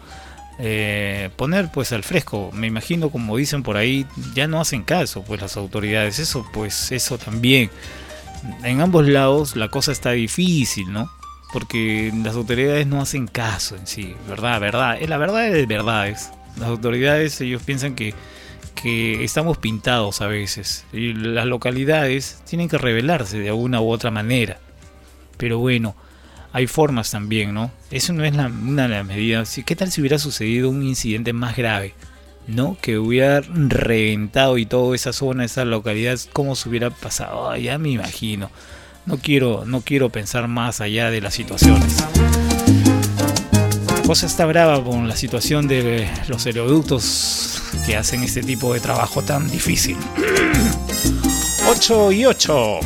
eh, poner pues al fresco. Me imagino, como dicen por ahí, ya no hacen caso pues las autoridades. Eso pues eso también. En ambos lados la cosa está difícil, ¿no? Porque las autoridades no hacen caso en sí, ¿verdad? ¿Verdad? Es la verdad de verdades. Las autoridades ellos piensan que, que estamos pintados a veces. Y las localidades tienen que rebelarse de alguna u otra manera. Pero bueno, hay formas también, ¿no? Eso no es una de las medidas. ¿Qué tal si hubiera sucedido un incidente más grave? ¿No? Que hubiera reventado y toda esa zona, esa localidad, ¿cómo se hubiera pasado? ya me imagino. No quiero, no quiero pensar más allá de las situaciones. La cosa está brava con la situación de los aeroductos que hacen este tipo de trabajo tan difícil. 8 y 8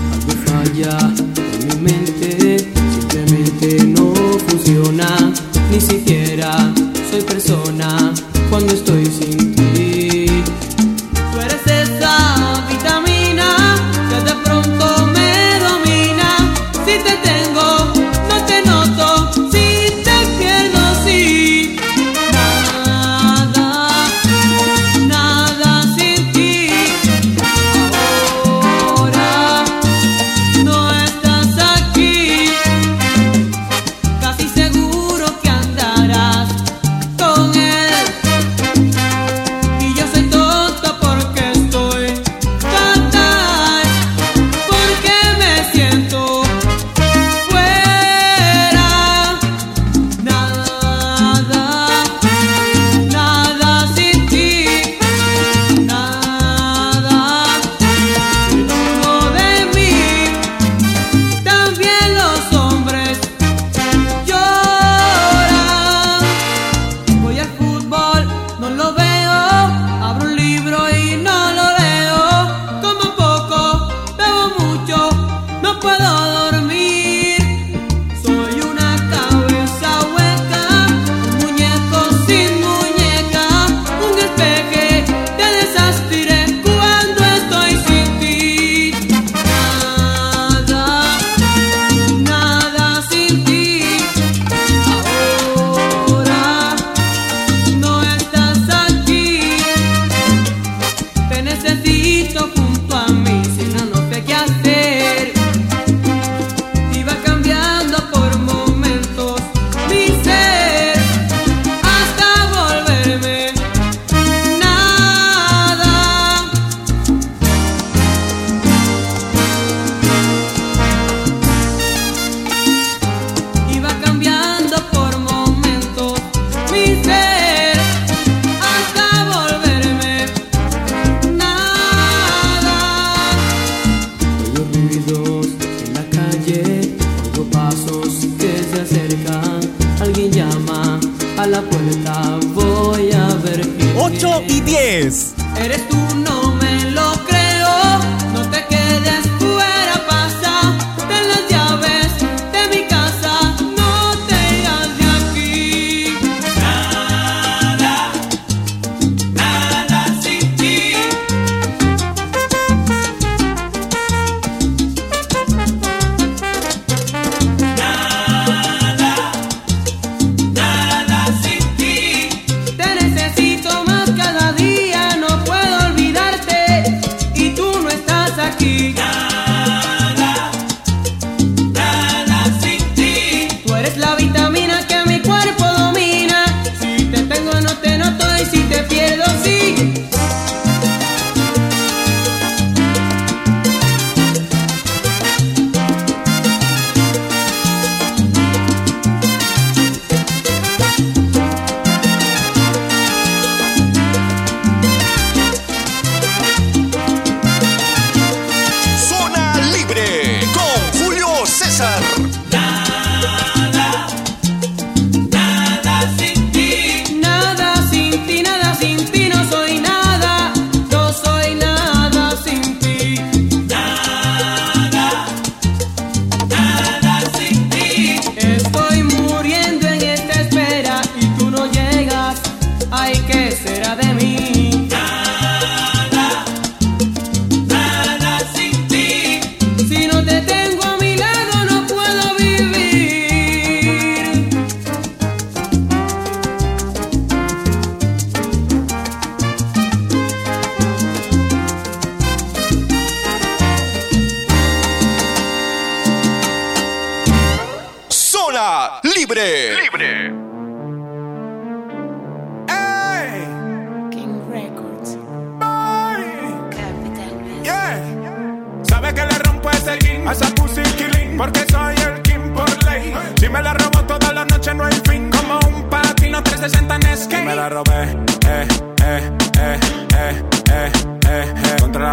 no funciona, ni siquiera soy persona cuando estoy sin ti.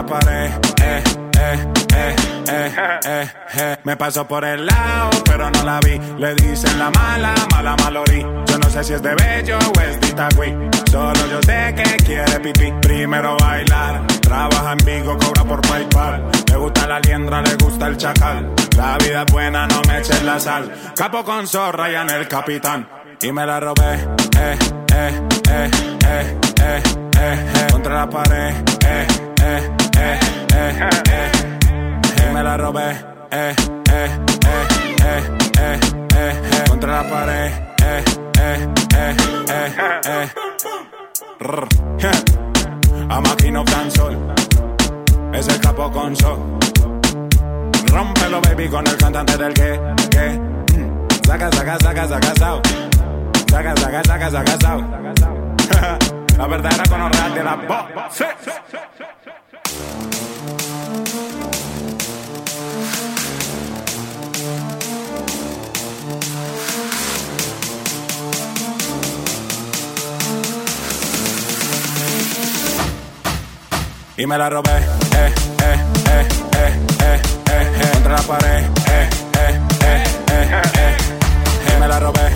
La pared, eh, eh, eh, eh, eh, eh Me pasó por el lado pero no la vi Le dicen la mala, mala malorí Yo no sé si es de bello o es de Itagüí Solo yo sé que quiere pipí Primero bailar Trabaja en Vigo, cobra por Paypal. Le gusta la liendra, le gusta el chacal. La vida es buena, no me eches la sal. Capo con zorra y en el capitán. Y me la robé, eh, eh, eh, eh, eh, eh, eh. Contra la pared, eh, eh, eh, eh, eh, eh. Me la robé, eh, eh, eh, eh, eh, eh, eh. Contra la pared, eh, eh, eh, eh, eh. A máquina sol Es el capo con sol baby, con el cantante del que, que mm. Saca, saca, saca, saca, sao Saca, saca, saca, saca, sao La verdadera con de la voz. Y me la robé, eh, eh, eh, eh, eh, eh, eh, contra la pared, eh, eh, eh, eh, eh, eh, me la robé,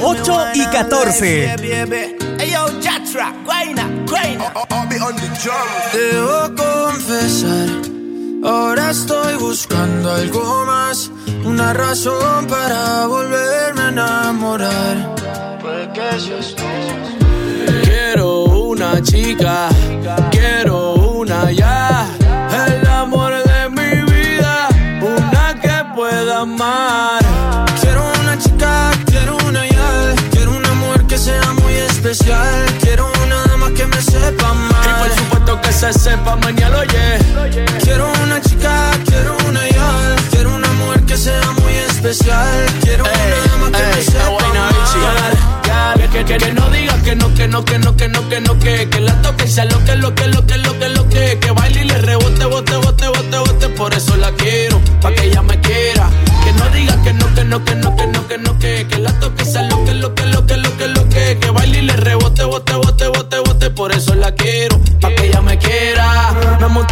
8 y 14. Hey yo, Jatra, Guayna, Guayna. Debo confesar, ahora estoy buscando algo más, una razón para volverme a enamorar. Tú. Quiero una chica, quiero una ya. Se sepa mañana, oye. Quiero una chica, quiero una ya, quiero una mujer que sea muy especial, quiero una dama que me sepa amar. Que, que, que no diga que no, que no, que no, que no, que no, que que la toque sea lo que, lo que, lo que, lo que, lo que, que baile y le rebote, bote, bote, bote, bote, por eso la quiero, pa' que ella me quiera. Que no diga que no, no, que no, que no, que no, que que la toque sea lo que, lo que, lo que, lo que, lo que, que baile y le rebote, bote, bote, bote, bote, por eso la quiero, pa' que ella me quiera. Me monté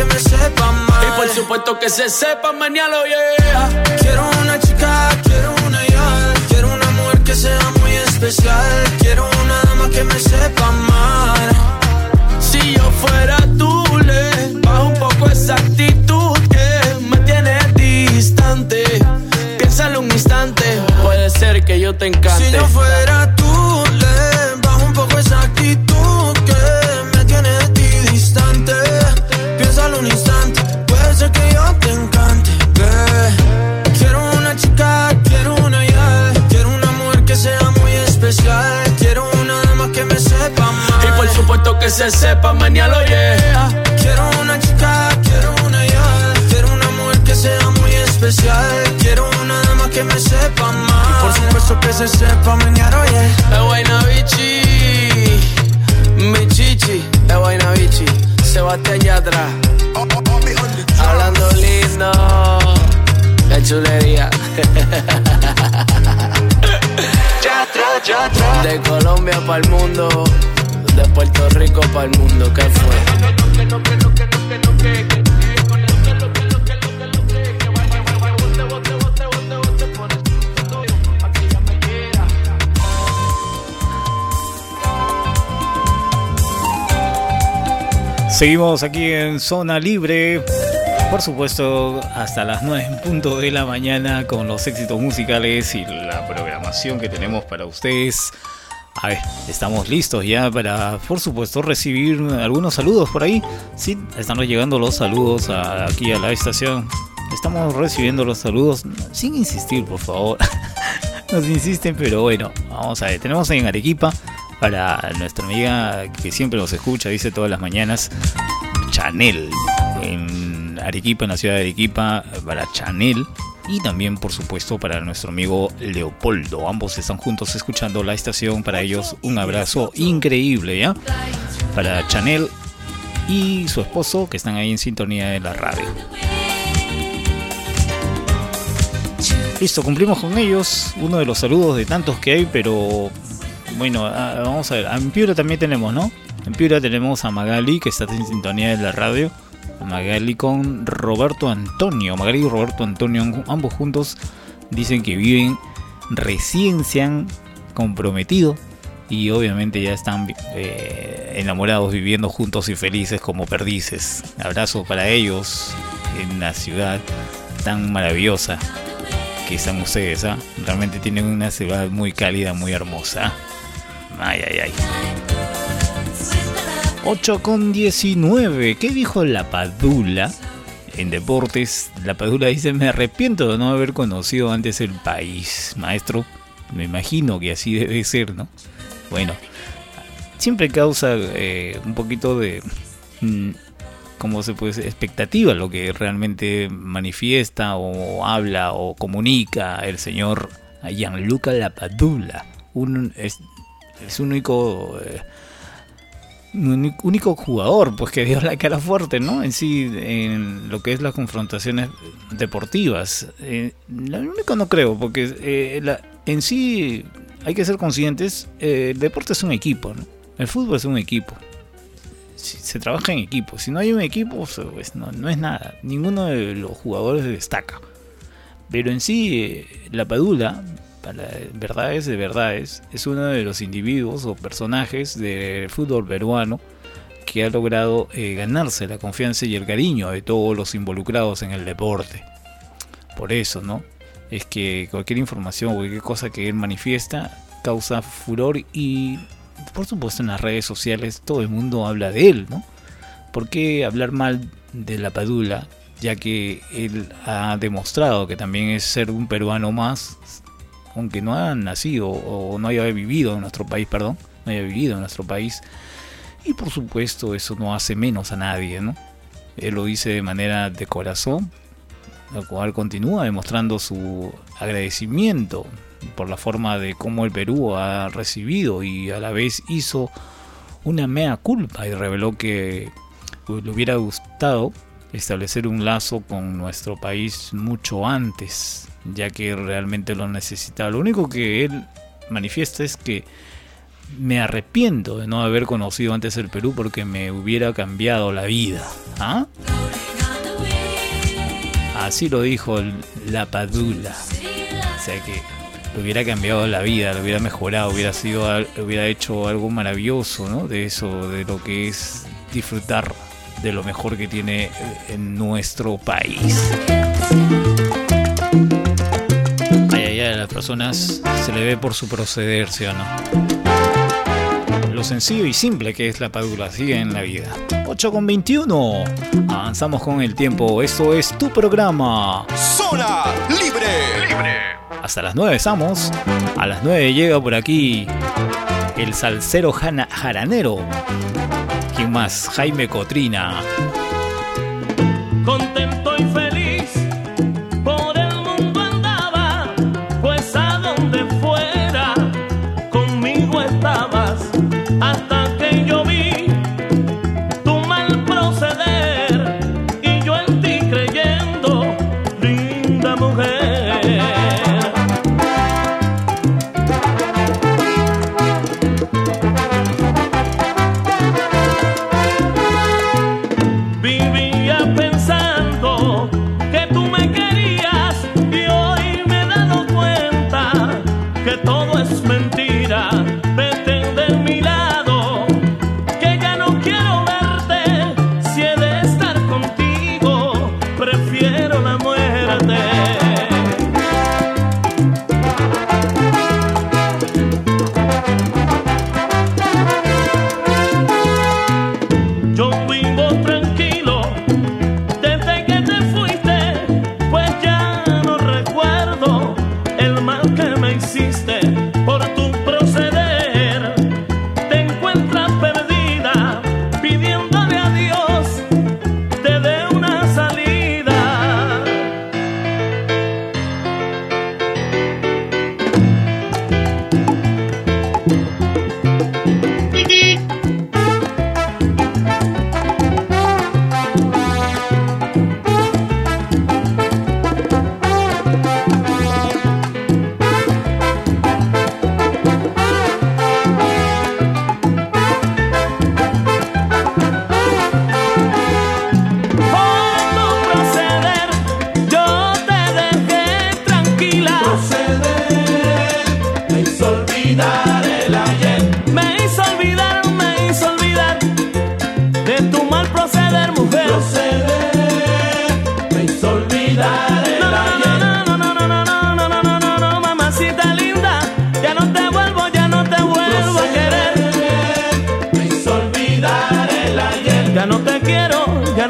que me sepa mal. Y por supuesto que se sepa, mañana yeah. Quiero una chica, quiero una ya. Quiero una mujer que sea muy especial. Quiero una dama que me sepa mal. Si yo fuera tú, le bajo un poco esa actitud que me tiene distante. Piénsalo un instante, puede ser que yo te encante. Si yo fuera tú, se sepa, mañana yeah. Quiero una chica, quiero una ya. Quiero una mujer que sea muy especial. Quiero una dama que me sepa mal. Y por supuesto que se sepa, mañana yeah. Es vaina bichi, mi chichi, es vaina bichi. Sebastián Yatra, hablando lindo, qué chulería. De Colombia para el mundo, Puerto Rico para el mundo, ¿qué fue? Seguimos aquí en Zona Libre. Por supuesto, hasta las 9 en punto de la mañana con los éxitos musicales y la programación que tenemos para ustedes. A ver, estamos listos ya para, por supuesto, recibir algunos saludos por ahí. Sí, están llegando los saludos aquí a la estación. Estamos recibiendo los saludos sin insistir, por favor. Nos insisten, pero bueno, vamos a ver. Tenemos en Arequipa para nuestra amiga que siempre nos escucha, dice todas las mañanas, Chanel. En Arequipa, en la ciudad de Arequipa, para Chanel. Y también, por supuesto, para nuestro amigo Leopoldo. Ambos están juntos escuchando la estación. Para ellos, un abrazo increíble. Para Chanel y su esposo, que están ahí en sintonía de la radio. Listo, cumplimos con ellos. Uno de los saludos de tantos que hay, pero bueno, ah, vamos a ver. En Piura también tenemos, ¿no? En Piura tenemos a Magali, que está en sintonía de la radio. Magali con Roberto Antonio. Magali y Roberto Antonio, ambos juntos, dicen que viven, recién se han comprometido y obviamente ya están eh, enamorados, viviendo juntos y felices como perdices. Abrazo para ellos en la ciudad tan maravillosa que están ustedes. ¿ah? Realmente tienen una ciudad muy cálida, muy hermosa. Ay, ay, ay. 8 con 19. ¿Qué dijo la Padula? En deportes, la Padula dice, me arrepiento de no haber conocido antes el país. Maestro, me imagino que así debe ser, ¿no? Bueno, siempre causa eh, un poquito de... mm, ¿Cómo se puede decir? Expectativa lo que realmente manifiesta o habla o comunica el señor Gianluca Lapadula. Un, es, es único... eh, único jugador pues que dio la cara fuerte no en sí en lo que es las confrontaciones deportivas. Eh, lo único no creo porque eh, la- en sí hay que ser conscientes eh, el deporte es un equipo ¿no? el fútbol es un equipo. Se trabaja en equipo. Si no hay un equipo pues no, no es nada. Ninguno de los jugadores destaca. Pero en sí eh, la Padula verdades de verdades, es uno de los individuos o personajes del fútbol peruano que ha logrado eh, ganarse la confianza y el cariño de todos los involucrados en el deporte. Por eso, ¿no? Es que cualquier información o cualquier cosa que él manifiesta causa furor y, por supuesto, en las redes sociales todo el mundo habla de él, ¿no? ¿Por qué hablar mal de la Padula? Ya que él ha demostrado que también es ser un peruano más, aunque no haya nacido o no haya vivido en nuestro país, perdón, no haya vivido en nuestro país. Y por supuesto eso no hace menos a nadie, ¿no? Él lo dice de manera de corazón, lo cual continúa demostrando su agradecimiento por la forma de cómo el Perú ha recibido y a la vez hizo una mea culpa y reveló que le hubiera gustado establecer un lazo con nuestro país mucho antes, ya que realmente lo necesitaba. Lo único que él manifiesta es que me arrepiento de no haber conocido antes el Perú porque me hubiera cambiado la vida. ¿Ah? Así lo dijo la Padula. O sea que le hubiera cambiado la vida, le hubiera mejorado, hubiera sido, hubiera hecho algo maravilloso, ¿no? De eso, de lo que es disfrutar de lo mejor que tiene en nuestro país. Las personas se le ve por su proceder, ¿sí o no? Lo sencillo y simple que es la padula, sigue en la vida. 8 con 21. Avanzamos con el tiempo. Esto es tu programa. Zona Libre. Libre. Hasta las 9 estamos. A las 9 llega por aquí el salsero jana, jaranero. ¿Quién más? Jaime Cotrina.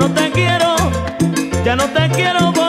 No te quiero, ya no te quiero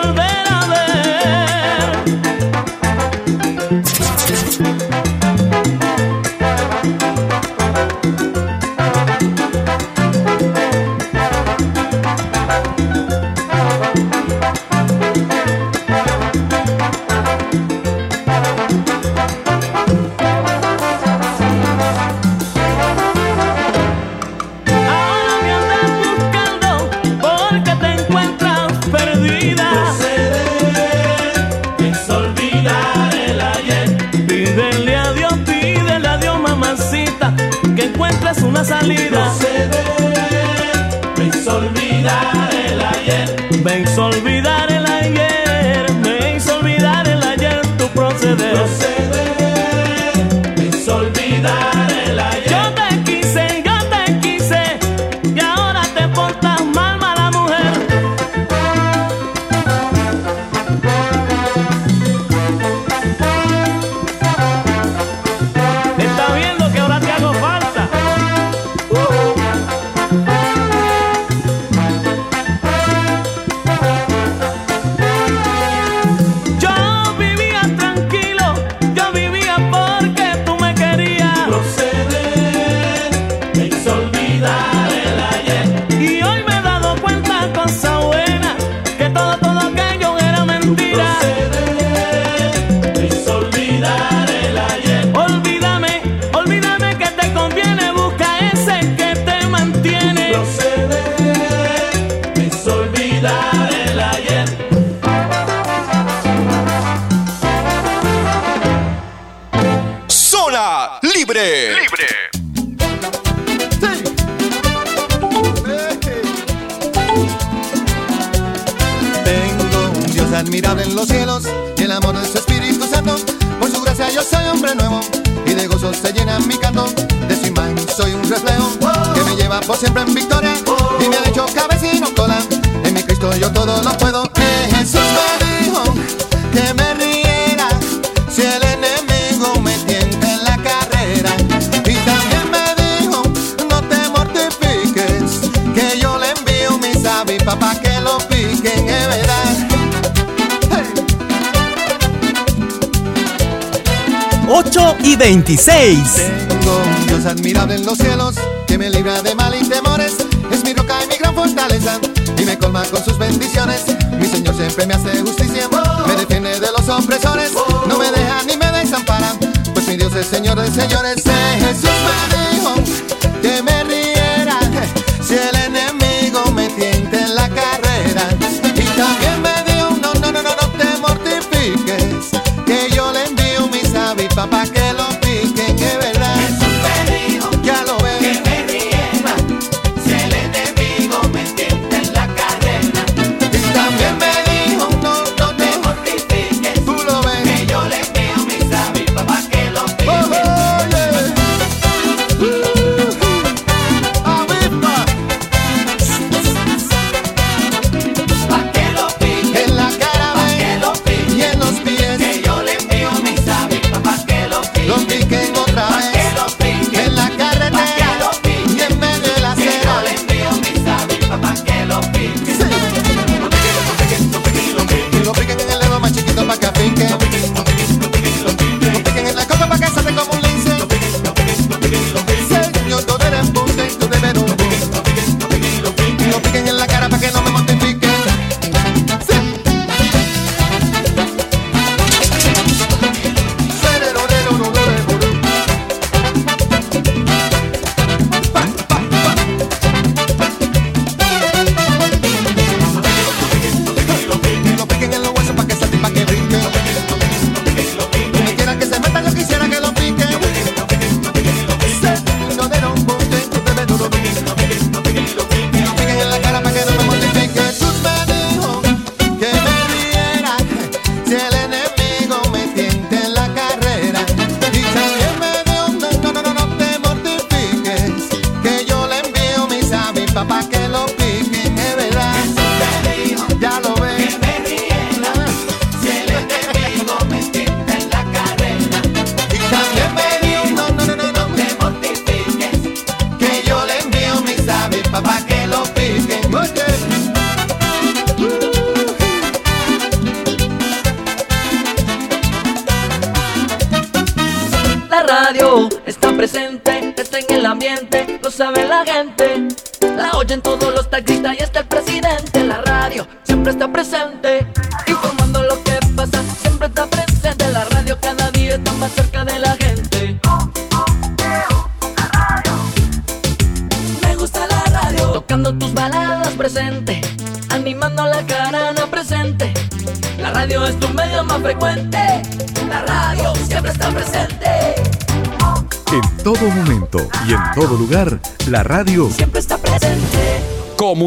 radio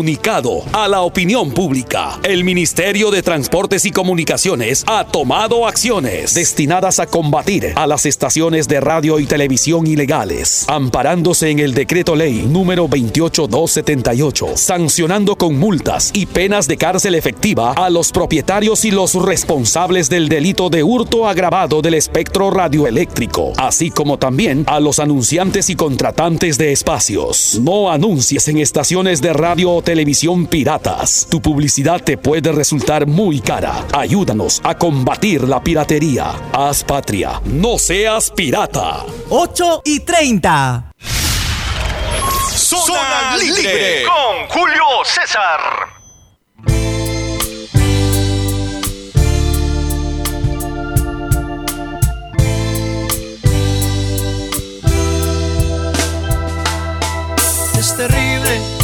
comunicado a la opinión pública. El Ministerio de Transportes y Comunicaciones ha tomado acciones destinadas a combatir a las estaciones de radio y televisión ilegales, amparándose en el decreto ley número 28278, sancionando con multas y penas de cárcel efectiva a los propietarios y los responsables del delito de hurto agravado del espectro radioeléctrico, así como también a los anunciantes y contratantes de espacios. No anuncies en estaciones de radio o televisión televisión piratas. Tu publicidad te puede resultar muy cara. Ayúdanos a combatir la piratería. Haz patria. No seas pirata. 8 y 30. Zona, Zona libre con Julio César. Es terrible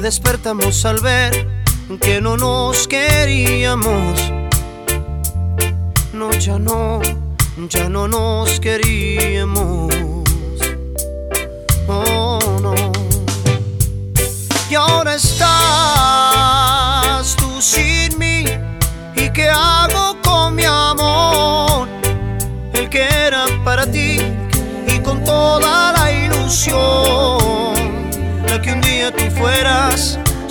despertamos al ver que no nos queríamos. No, ya no, ya no nos queríamos. Oh, no. Y ahora estás tú sin mí. ¿Y qué hago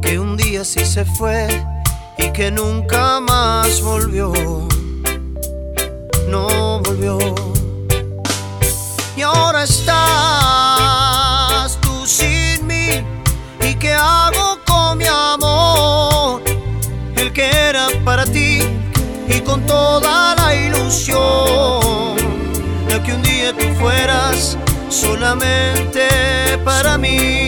que un día sí se fue y que nunca más volvió, no volvió. Y ahora estás tú sin mí, ¿y qué hago con mi amor? El que era para ti y con toda la ilusión de que un día tú fueras solamente para mí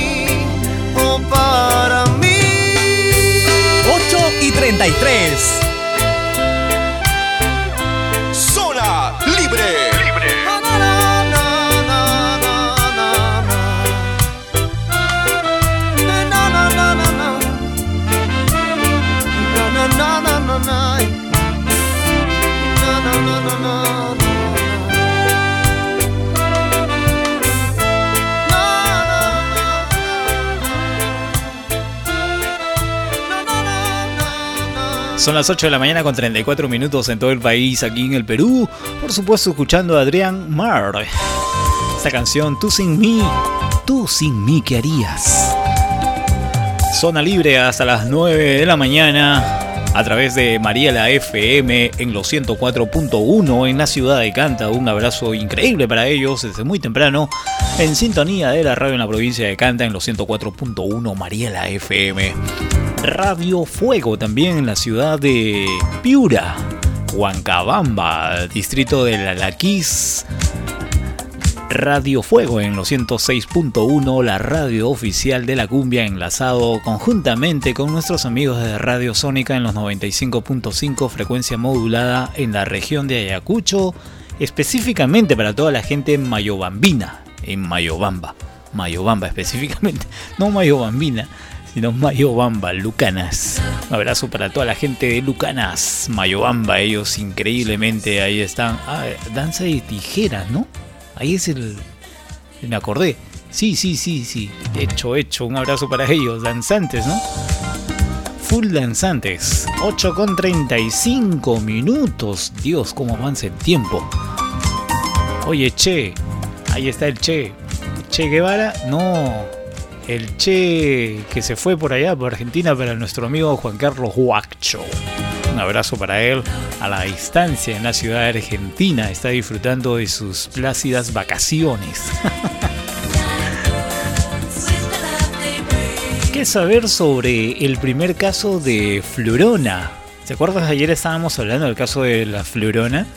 Son las 8 de la mañana con 34 minutos en todo el país, aquí en el Perú. Por supuesto, escuchando a Adrián Mar. Esta canción, Tú sin mí, tú sin mí, ¿qué harías? Zona libre hasta las 9 de la mañana a través de María la FM en los 104.1 en la ciudad de Canta. Un abrazo increíble para ellos desde muy temprano en sintonía de la radio en la provincia de Canta en los 104.1 María la FM. Radio Fuego también en la ciudad de Piura, Huancabamba, distrito de La Laquís. Radio Fuego en los 106.1, la radio oficial de la cumbia, enlazado conjuntamente con nuestros amigos de Radio Sónica en los 95.5, frecuencia modulada en la región de Ayacucho, específicamente para toda la gente en Mayobambina, en Mayobamba, Mayobamba específicamente, no Mayobambina, sino Mayobamba, Lucanas. Un abrazo para toda la gente de Lucanas, Mayobamba, ellos increíblemente ahí están. Ah, danza de tijeras, ¿no? Ahí es el. Me acordé. Sí, sí, sí, sí. Hecho, hecho. Un abrazo para ellos. Danzantes, ¿no? Full danzantes. 8 con 35 minutos. Dios, cómo avanza el tiempo. Oye, Che. Ahí está el Che. Che Guevara. No. El Che que se fue por allá, por Argentina, para nuestro amigo Juan Carlos Huacho. Un abrazo para él a la distancia en la ciudad de Argentina. Está disfrutando de sus plácidas vacaciones. ¿Qué saber sobre el primer caso de Florona? ¿Se acuerdan? Ayer estábamos hablando del caso de la Florona.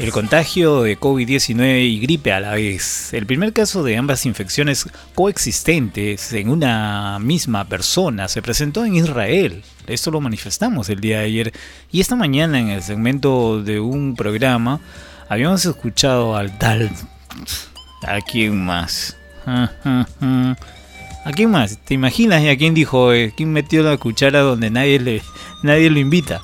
El contagio de COVID-19 y gripe a la vez. El primer caso de ambas infecciones coexistentes en una misma persona se presentó en Israel. Esto lo manifestamos el día de ayer. Y esta mañana en el segmento de un programa habíamos escuchado al tal... ¿A quién más? ¿A quién más? ¿Te imaginas a quién dijo, eh, quién metió la cuchara donde nadie, le, nadie lo invita?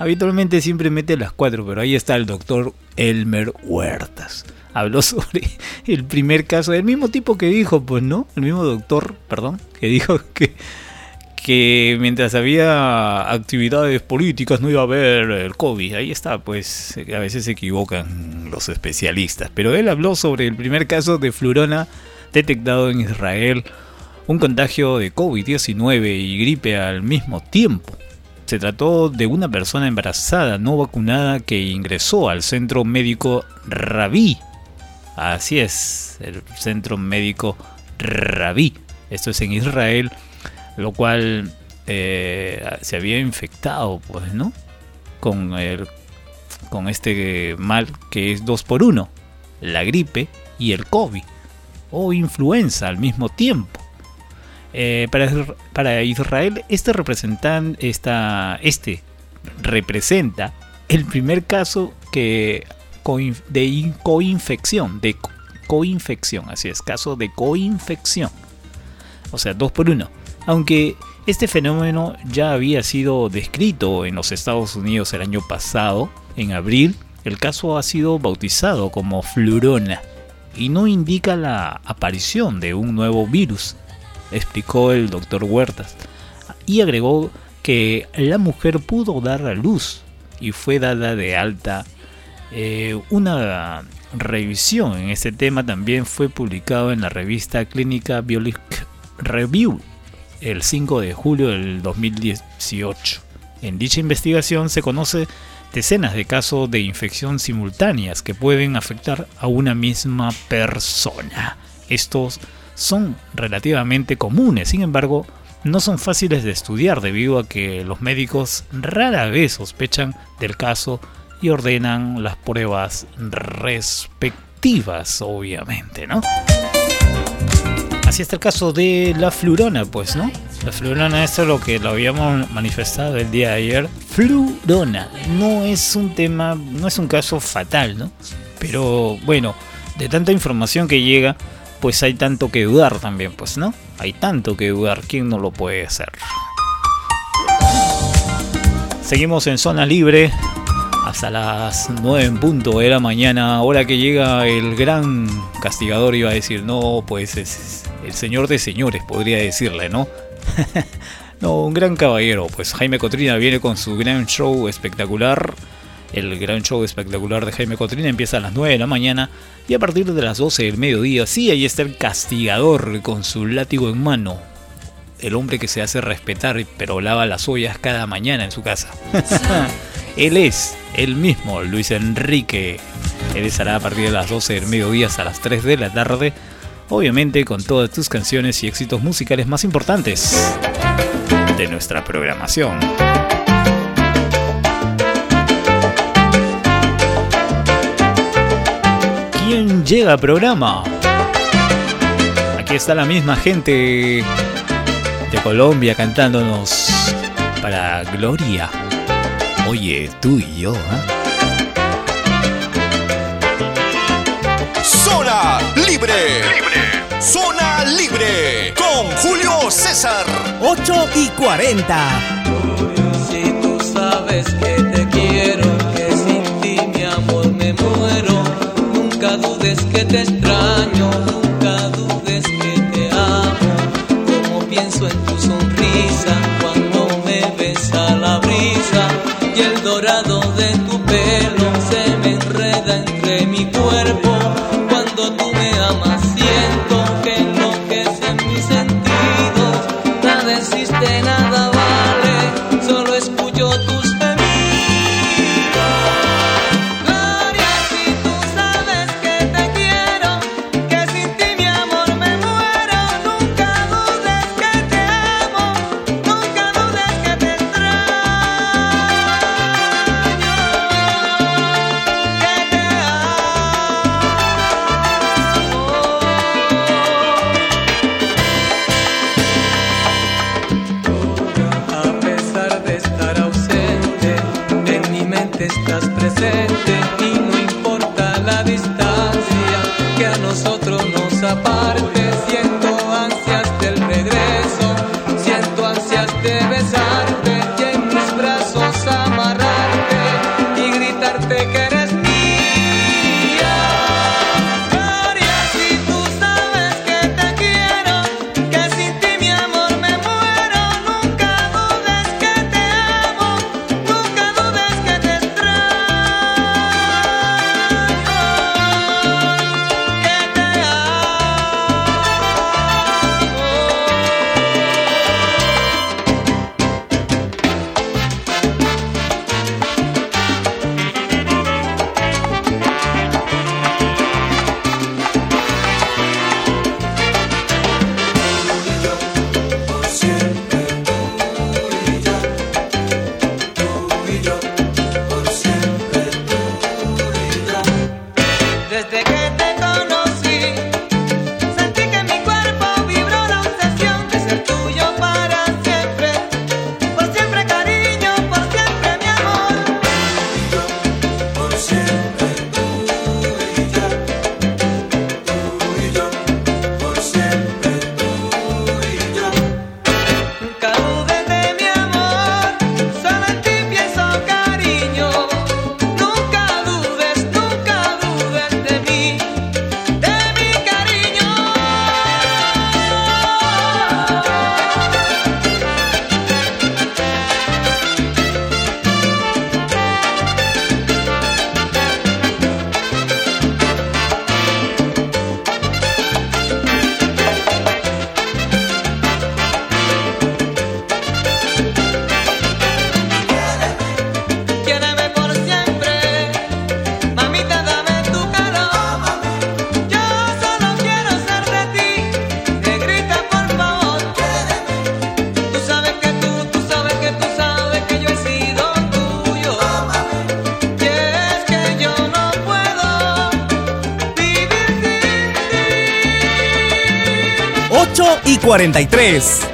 Habitualmente siempre mete las cuatro, pero ahí está el doctor Elmer Huertas. Habló sobre el primer caso, el mismo tipo que dijo, pues no, el mismo doctor, perdón, que dijo que, que mientras había actividades políticas no iba a haber el COVID. Ahí está, pues a veces se equivocan los especialistas. Pero él habló sobre el primer caso de flurona detectado en Israel un contagio de COVID-19 y gripe al mismo tiempo. Se trató de una persona embarazada no vacunada que ingresó al centro médico Rabí. Así es, el centro médico Rabí. Esto es en Israel, lo cual eh, se había infectado, pues, ¿no? Con, el, con este mal que es dos por uno, la gripe y el COVID, o influenza al mismo tiempo. Eh, para, Israel, este representante, esta, este representa el primer caso de coinfección, de coinfección, así es, caso de coinfección. O sea, dos por uno. Aunque este fenómeno ya había sido descrito en los Estados Unidos el año pasado, en abril, el caso ha sido bautizado como flurona y no indica la aparición de un nuevo virus, explicó el doctor Huertas, y agregó que la mujer pudo dar a luz y fue dada de alta. Eh, una revisión en este tema también fue publicado en la revista clínica Biolic Review el 5 de julio del 2018. En dicha investigación se conoce decenas de casos de infección simultáneas que pueden afectar a una misma persona. Estos son relativamente comunes, sin embargo, no son fáciles de estudiar debido a que los médicos rara vez sospechan del caso y ordenan las pruebas respectivas, obviamente, ¿no? Así está el caso de la flurona, pues, ¿no? La flurona, esto es lo que lo habíamos manifestado el día de ayer. Flurona, no es un tema, no es un caso fatal, ¿no? Pero bueno, de tanta información que llega, pues hay tanto que dudar también, pues, ¿no? Hay tanto que dudar, ¿quién no lo puede hacer? Seguimos en zona libre hasta las 9 en punto de la mañana, ahora que llega el gran castigador, iba a decir, no, pues es el señor de señores, podría decirle, ¿no? no, un gran caballero, pues Jaime Cotrina viene con su gran show espectacular el gran show espectacular de Jaime Cotrina empieza a las 9 de la mañana y a partir de las 12 del mediodía, sí, ahí está el castigador con su látigo en mano. El hombre que se hace respetar pero lava las ollas cada mañana en su casa. Él es el mismo, Luis Enrique. Él estará a partir de las 12 del mediodía hasta las 3 de la tarde, obviamente con todas tus canciones y éxitos musicales más importantes de nuestra programación. ¿Quién llega al programa? Aquí está la misma gente de Colombia cantándonos para Gloria. Oye, tú y yo, ¿eh? Zona libre. libre. Zona libre. Con Julio César. 8 y 40. Si tú sabes que te extraño, nunca dudes que te amo. Como pienso en tu sonrisa cuando me besa la brisa y el dorado nosotros nos apartes 43.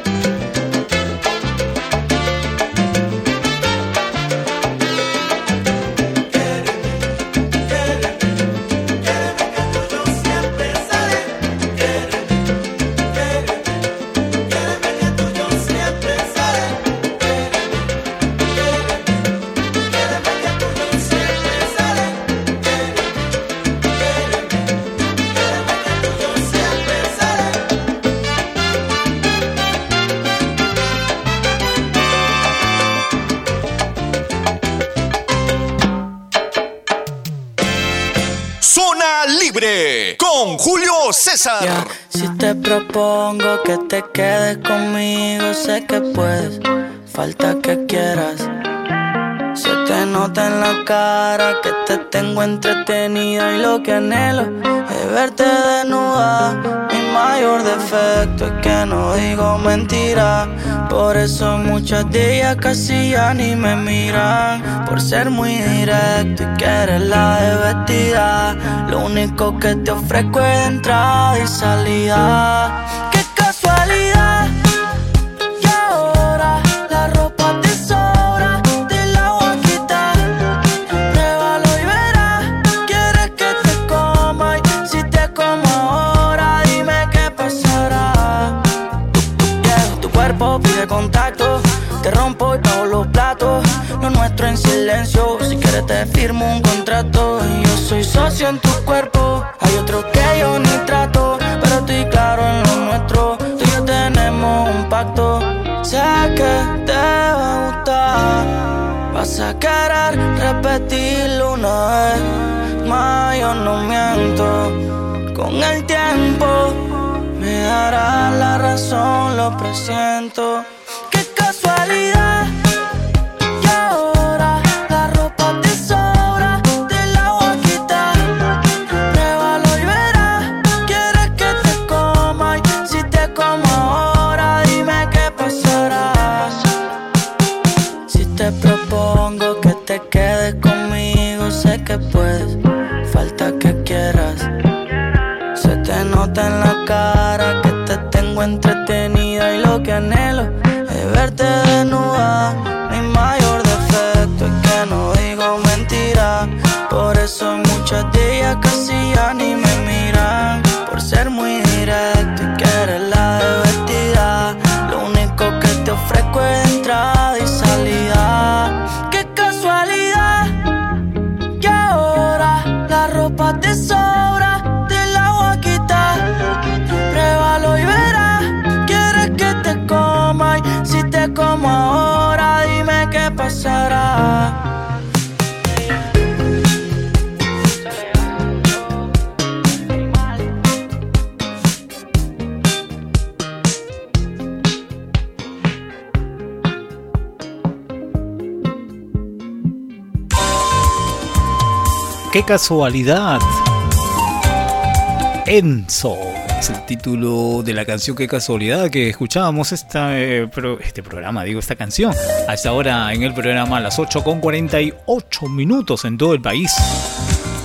Cara que te tengo entretenida y lo que anhelo es verte desnuda. Mi mayor defecto es que no digo mentira, por eso muchas de ellas casi ya ni me miran. Por ser muy directo y que eres la de lo único que te ofrezco es entrada y salida. Razón, casualidad! Enzo es el título de la canción Qué casualidad que escuchábamos eh, este programa, digo, esta canción. A esta hora en el programa a las 8 con 48 minutos en todo el país.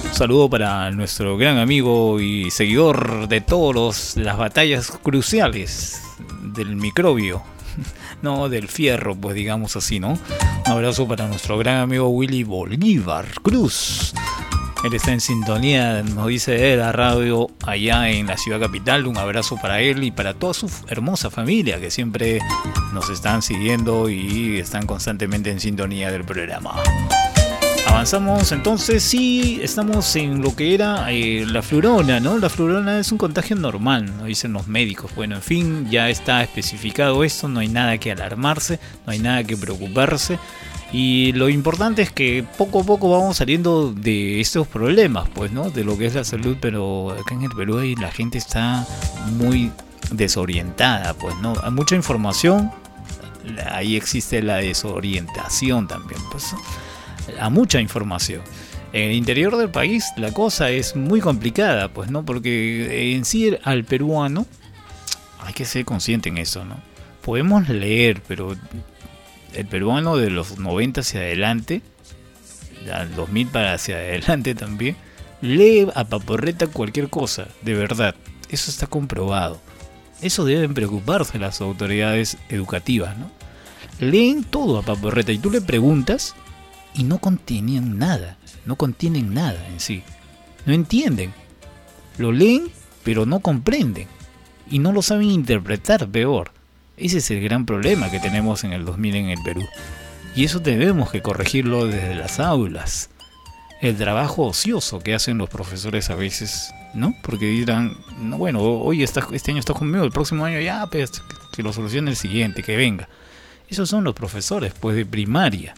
Un saludo para nuestro gran amigo y seguidor de todas las batallas cruciales del microbio. No, del fierro, pues digamos así, ¿no? Un abrazo para nuestro gran amigo Willy Bolívar Cruz. Él está en sintonía, nos dice de la radio allá en la ciudad capital. Un abrazo para él y para toda su hermosa familia que siempre nos están siguiendo y están constantemente en sintonía del programa. Avanzamos entonces, sí, estamos en lo que era eh, la flurona, ¿no? La flurona es un contagio normal, nos dicen los médicos. Bueno, en fin, ya está especificado esto, no hay nada que alarmarse, no hay nada que preocuparse. Y lo importante es que poco a poco vamos saliendo de estos problemas, pues, ¿no? De lo que es la salud, pero acá en el Perú ahí la gente está muy desorientada, pues, ¿no? Hay mucha información, ahí existe la desorientación también, pues, a mucha información. En el interior del país la cosa es muy complicada, pues, ¿no? Porque en sí al peruano hay que ser consciente en eso, ¿no? Podemos leer, pero el peruano de los 90 hacia adelante, al 2000 para hacia adelante también, lee a paporreta cualquier cosa, de verdad. Eso está comprobado. Eso deben preocuparse las autoridades educativas, ¿no? Leen todo a paporreta y tú le preguntas y no contienen nada, no contienen nada en sí. No entienden. Lo leen, pero no comprenden. Y no lo saben interpretar peor. Ese es el gran problema que tenemos en el 2000 en el Perú. Y eso debemos que corregirlo desde las aulas. El trabajo ocioso que hacen los profesores a veces, ¿no? Porque dirán, no, bueno, hoy está, este año está conmigo, el próximo año ya, pues, que lo solucione el siguiente, que venga. Esos son los profesores, pues, de primaria,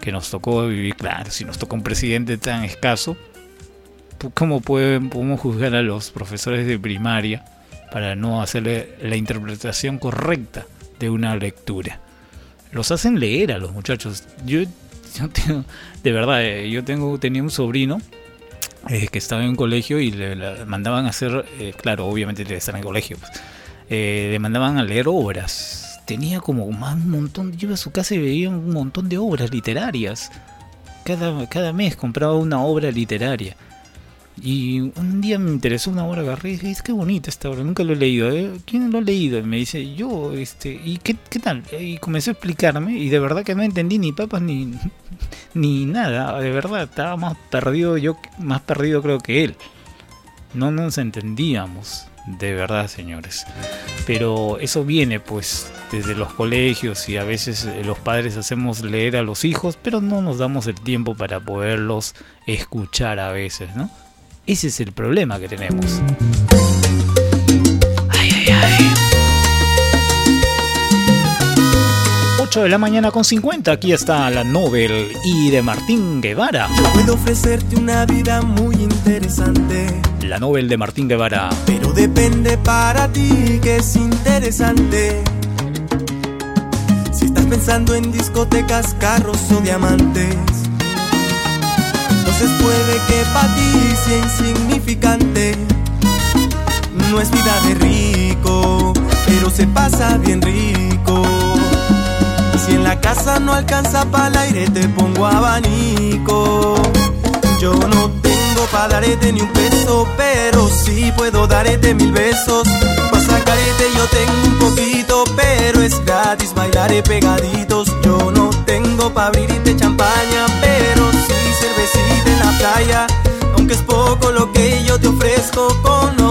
que nos tocó vivir, claro, si nos tocó un presidente tan escaso, ¿cómo podemos juzgar a los profesores de primaria para no hacerle la interpretación correcta de una lectura? Los hacen leer a los muchachos. Yo, yo tengo, de verdad, eh, yo tengo, tenía un sobrino eh, que estaba en un colegio y le, mandaban a hacer, eh, claro, obviamente debe estar en el colegio, pues, le mandaban a leer obras. Tenía como más un montón, yo iba a su casa y veía un montón de obras literarias. Cada, cada mes compraba una obra literaria. Y un día me interesó una obra, agarré y dije, "Es qué bonita esta obra, nunca lo he leído. ¿eh? ¿Quién lo ha leído? Y me dice, yo, este, ¿y qué, qué tal? Y comenzó a explicarme y de verdad que no entendí ni papas ni, ni nada. De verdad, estaba más perdido yo, más perdido creo que él. No nos entendíamos, de verdad, señores. Pero eso viene pues desde los colegios y a veces eh, los padres hacemos leer a los hijos, pero no nos damos el tiempo para poderlos escuchar a veces, ¿no? Ese es el problema que tenemos. 8 de la mañana con 50, aquí está la Nobel y de Martín Guevara. Puedo ofrecerte una vida muy interesante, La Nobel de Martín Guevara. pero depende para ti que es interesante. Si estás pensando en discotecas, carros o diamantes, entonces puede que para sea insignificante. No es vida de rico, pero se pasa bien rico. Y si en la casa no alcanza para el aire, te pongo abanico. Yo no tengo pa' darte ni un peso, pero sí puedo darte mil besos. Pa' sacarte yo tengo un poquito, pero es gratis, bailaré pegaditos. Yo no tengo pa' abrirte champaña, cervecita en la playa. Aunque es poco lo que yo te ofrezco con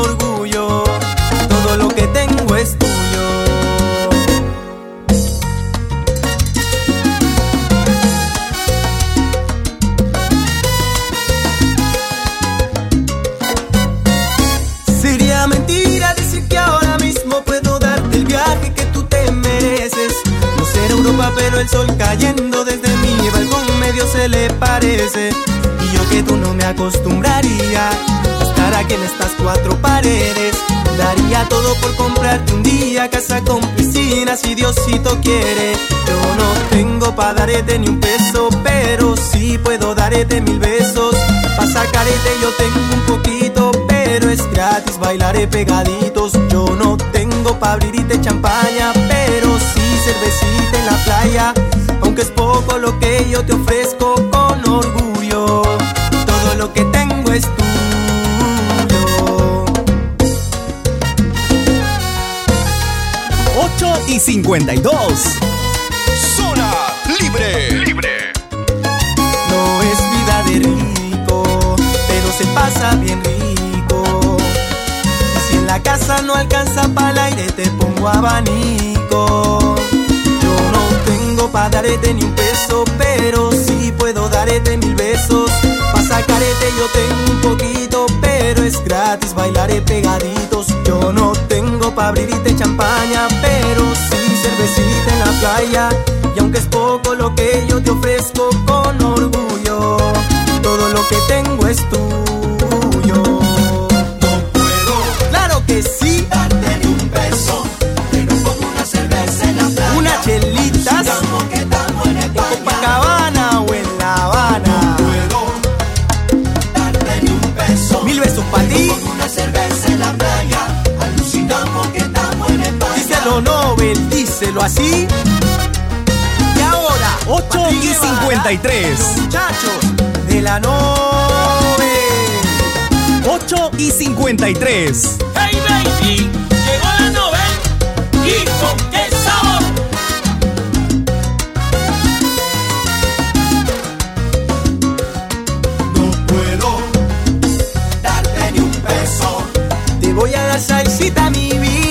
pero el sol cayendo desde mi balcón medio se le parece. Y yo que tú no me acostumbraría a estar aquí en estas cuatro paredes. Daría todo por comprarte un día casa con piscina si Diosito quiere. Yo no tengo pa' darte ni un peso, pero sí puedo darte mil besos. Pa' sacarte yo tengo un poquito, pero es gratis, bailaré pegaditos. Yo no tengo pa' abrirte champaña, cervecita en la playa. Aunque es poco lo que yo te ofrezco con orgullo, todo lo que tengo es tuyo. 8 y 52. Zona Libre. Libre. No es vida de rico, pero se pasa bien rico. Y si en la casa no alcanza para el aire, te pongo abanico. Yo no tengo pa' darte ni un peso, pero sí puedo darte mil besos. Pa' sacarte yo tengo un poquito, pero es gratis, bailaré pegaditos. Yo no tengo pa' abrirte champaña, pero sí cervecita en la playa. Y aunque es poco lo que yo te ofrezco con orgullo, todo lo que tengo es tuyo. así. Y ahora, 8 y 53. Muchachos de la nube. 8 y 53. Hey baby, llegó la nube. Y con qué sabor. No puedo darte ni un peso. Te voy a dar salsita, mi vida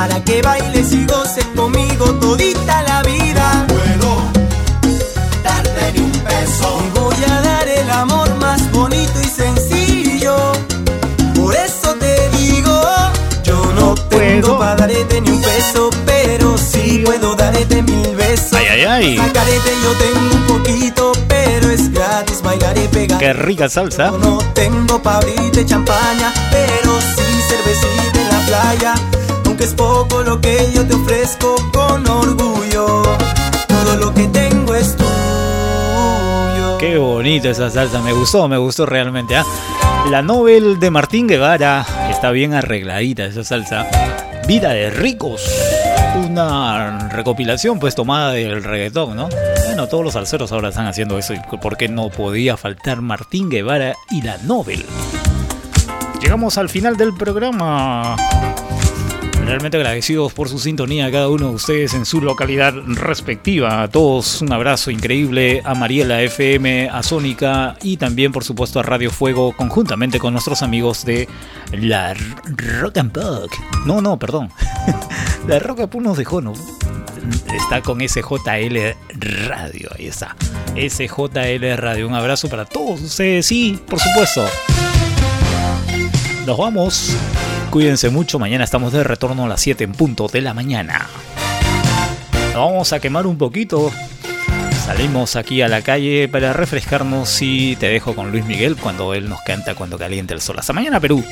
para que bailes y goces conmigo todita la vida. Puedo darte ni un peso. Y voy a dar el amor más bonito y sencillo. Por eso te digo, yo no tengo para darte ni un peso, pero sí puedo darte mil besos. Ay, ay, ay. Sacarete yo tengo un poquito, pero es gratis bailar y pegar. Qué rica salsa. No tengo pa' abrirte champaña, pero sí cervecita en la playa. Es poco lo que yo te ofrezco con orgullo. Todo lo que tengo es tuyo. Qué bonita esa salsa, me gustó, me gustó realmente. ¿ah? La novel de Martín Guevara está bien arregladita esa salsa. Vida de ricos. Una recopilación pues tomada del reggaetón, ¿no? Bueno, todos los salseros ahora están haciendo eso y porque no podía faltar Martín Guevara y la novel. Llegamos al final del programa. Realmente agradecidos por su sintonía a cada uno de ustedes en su localidad respectiva. A todos un abrazo increíble a Mariela FM, a Sónica y también por supuesto a Radio Fuego conjuntamente con nuestros amigos de la Rock and Pop. No, no, perdón. la Rock and Pop nos dejó, ¿no? Está con SJL Radio, ahí está. SJL Radio. Un abrazo para todos ustedes y por supuesto nos vamos. Cuídense mucho. Mañana estamos de retorno a las 7 en punto de la mañana. Vamos a quemar un poquito. Salimos aquí a la calle para refrescarnos y te dejo con Luis Miguel cuando él nos canta cuando caliente el sol. Hasta mañana, Perú.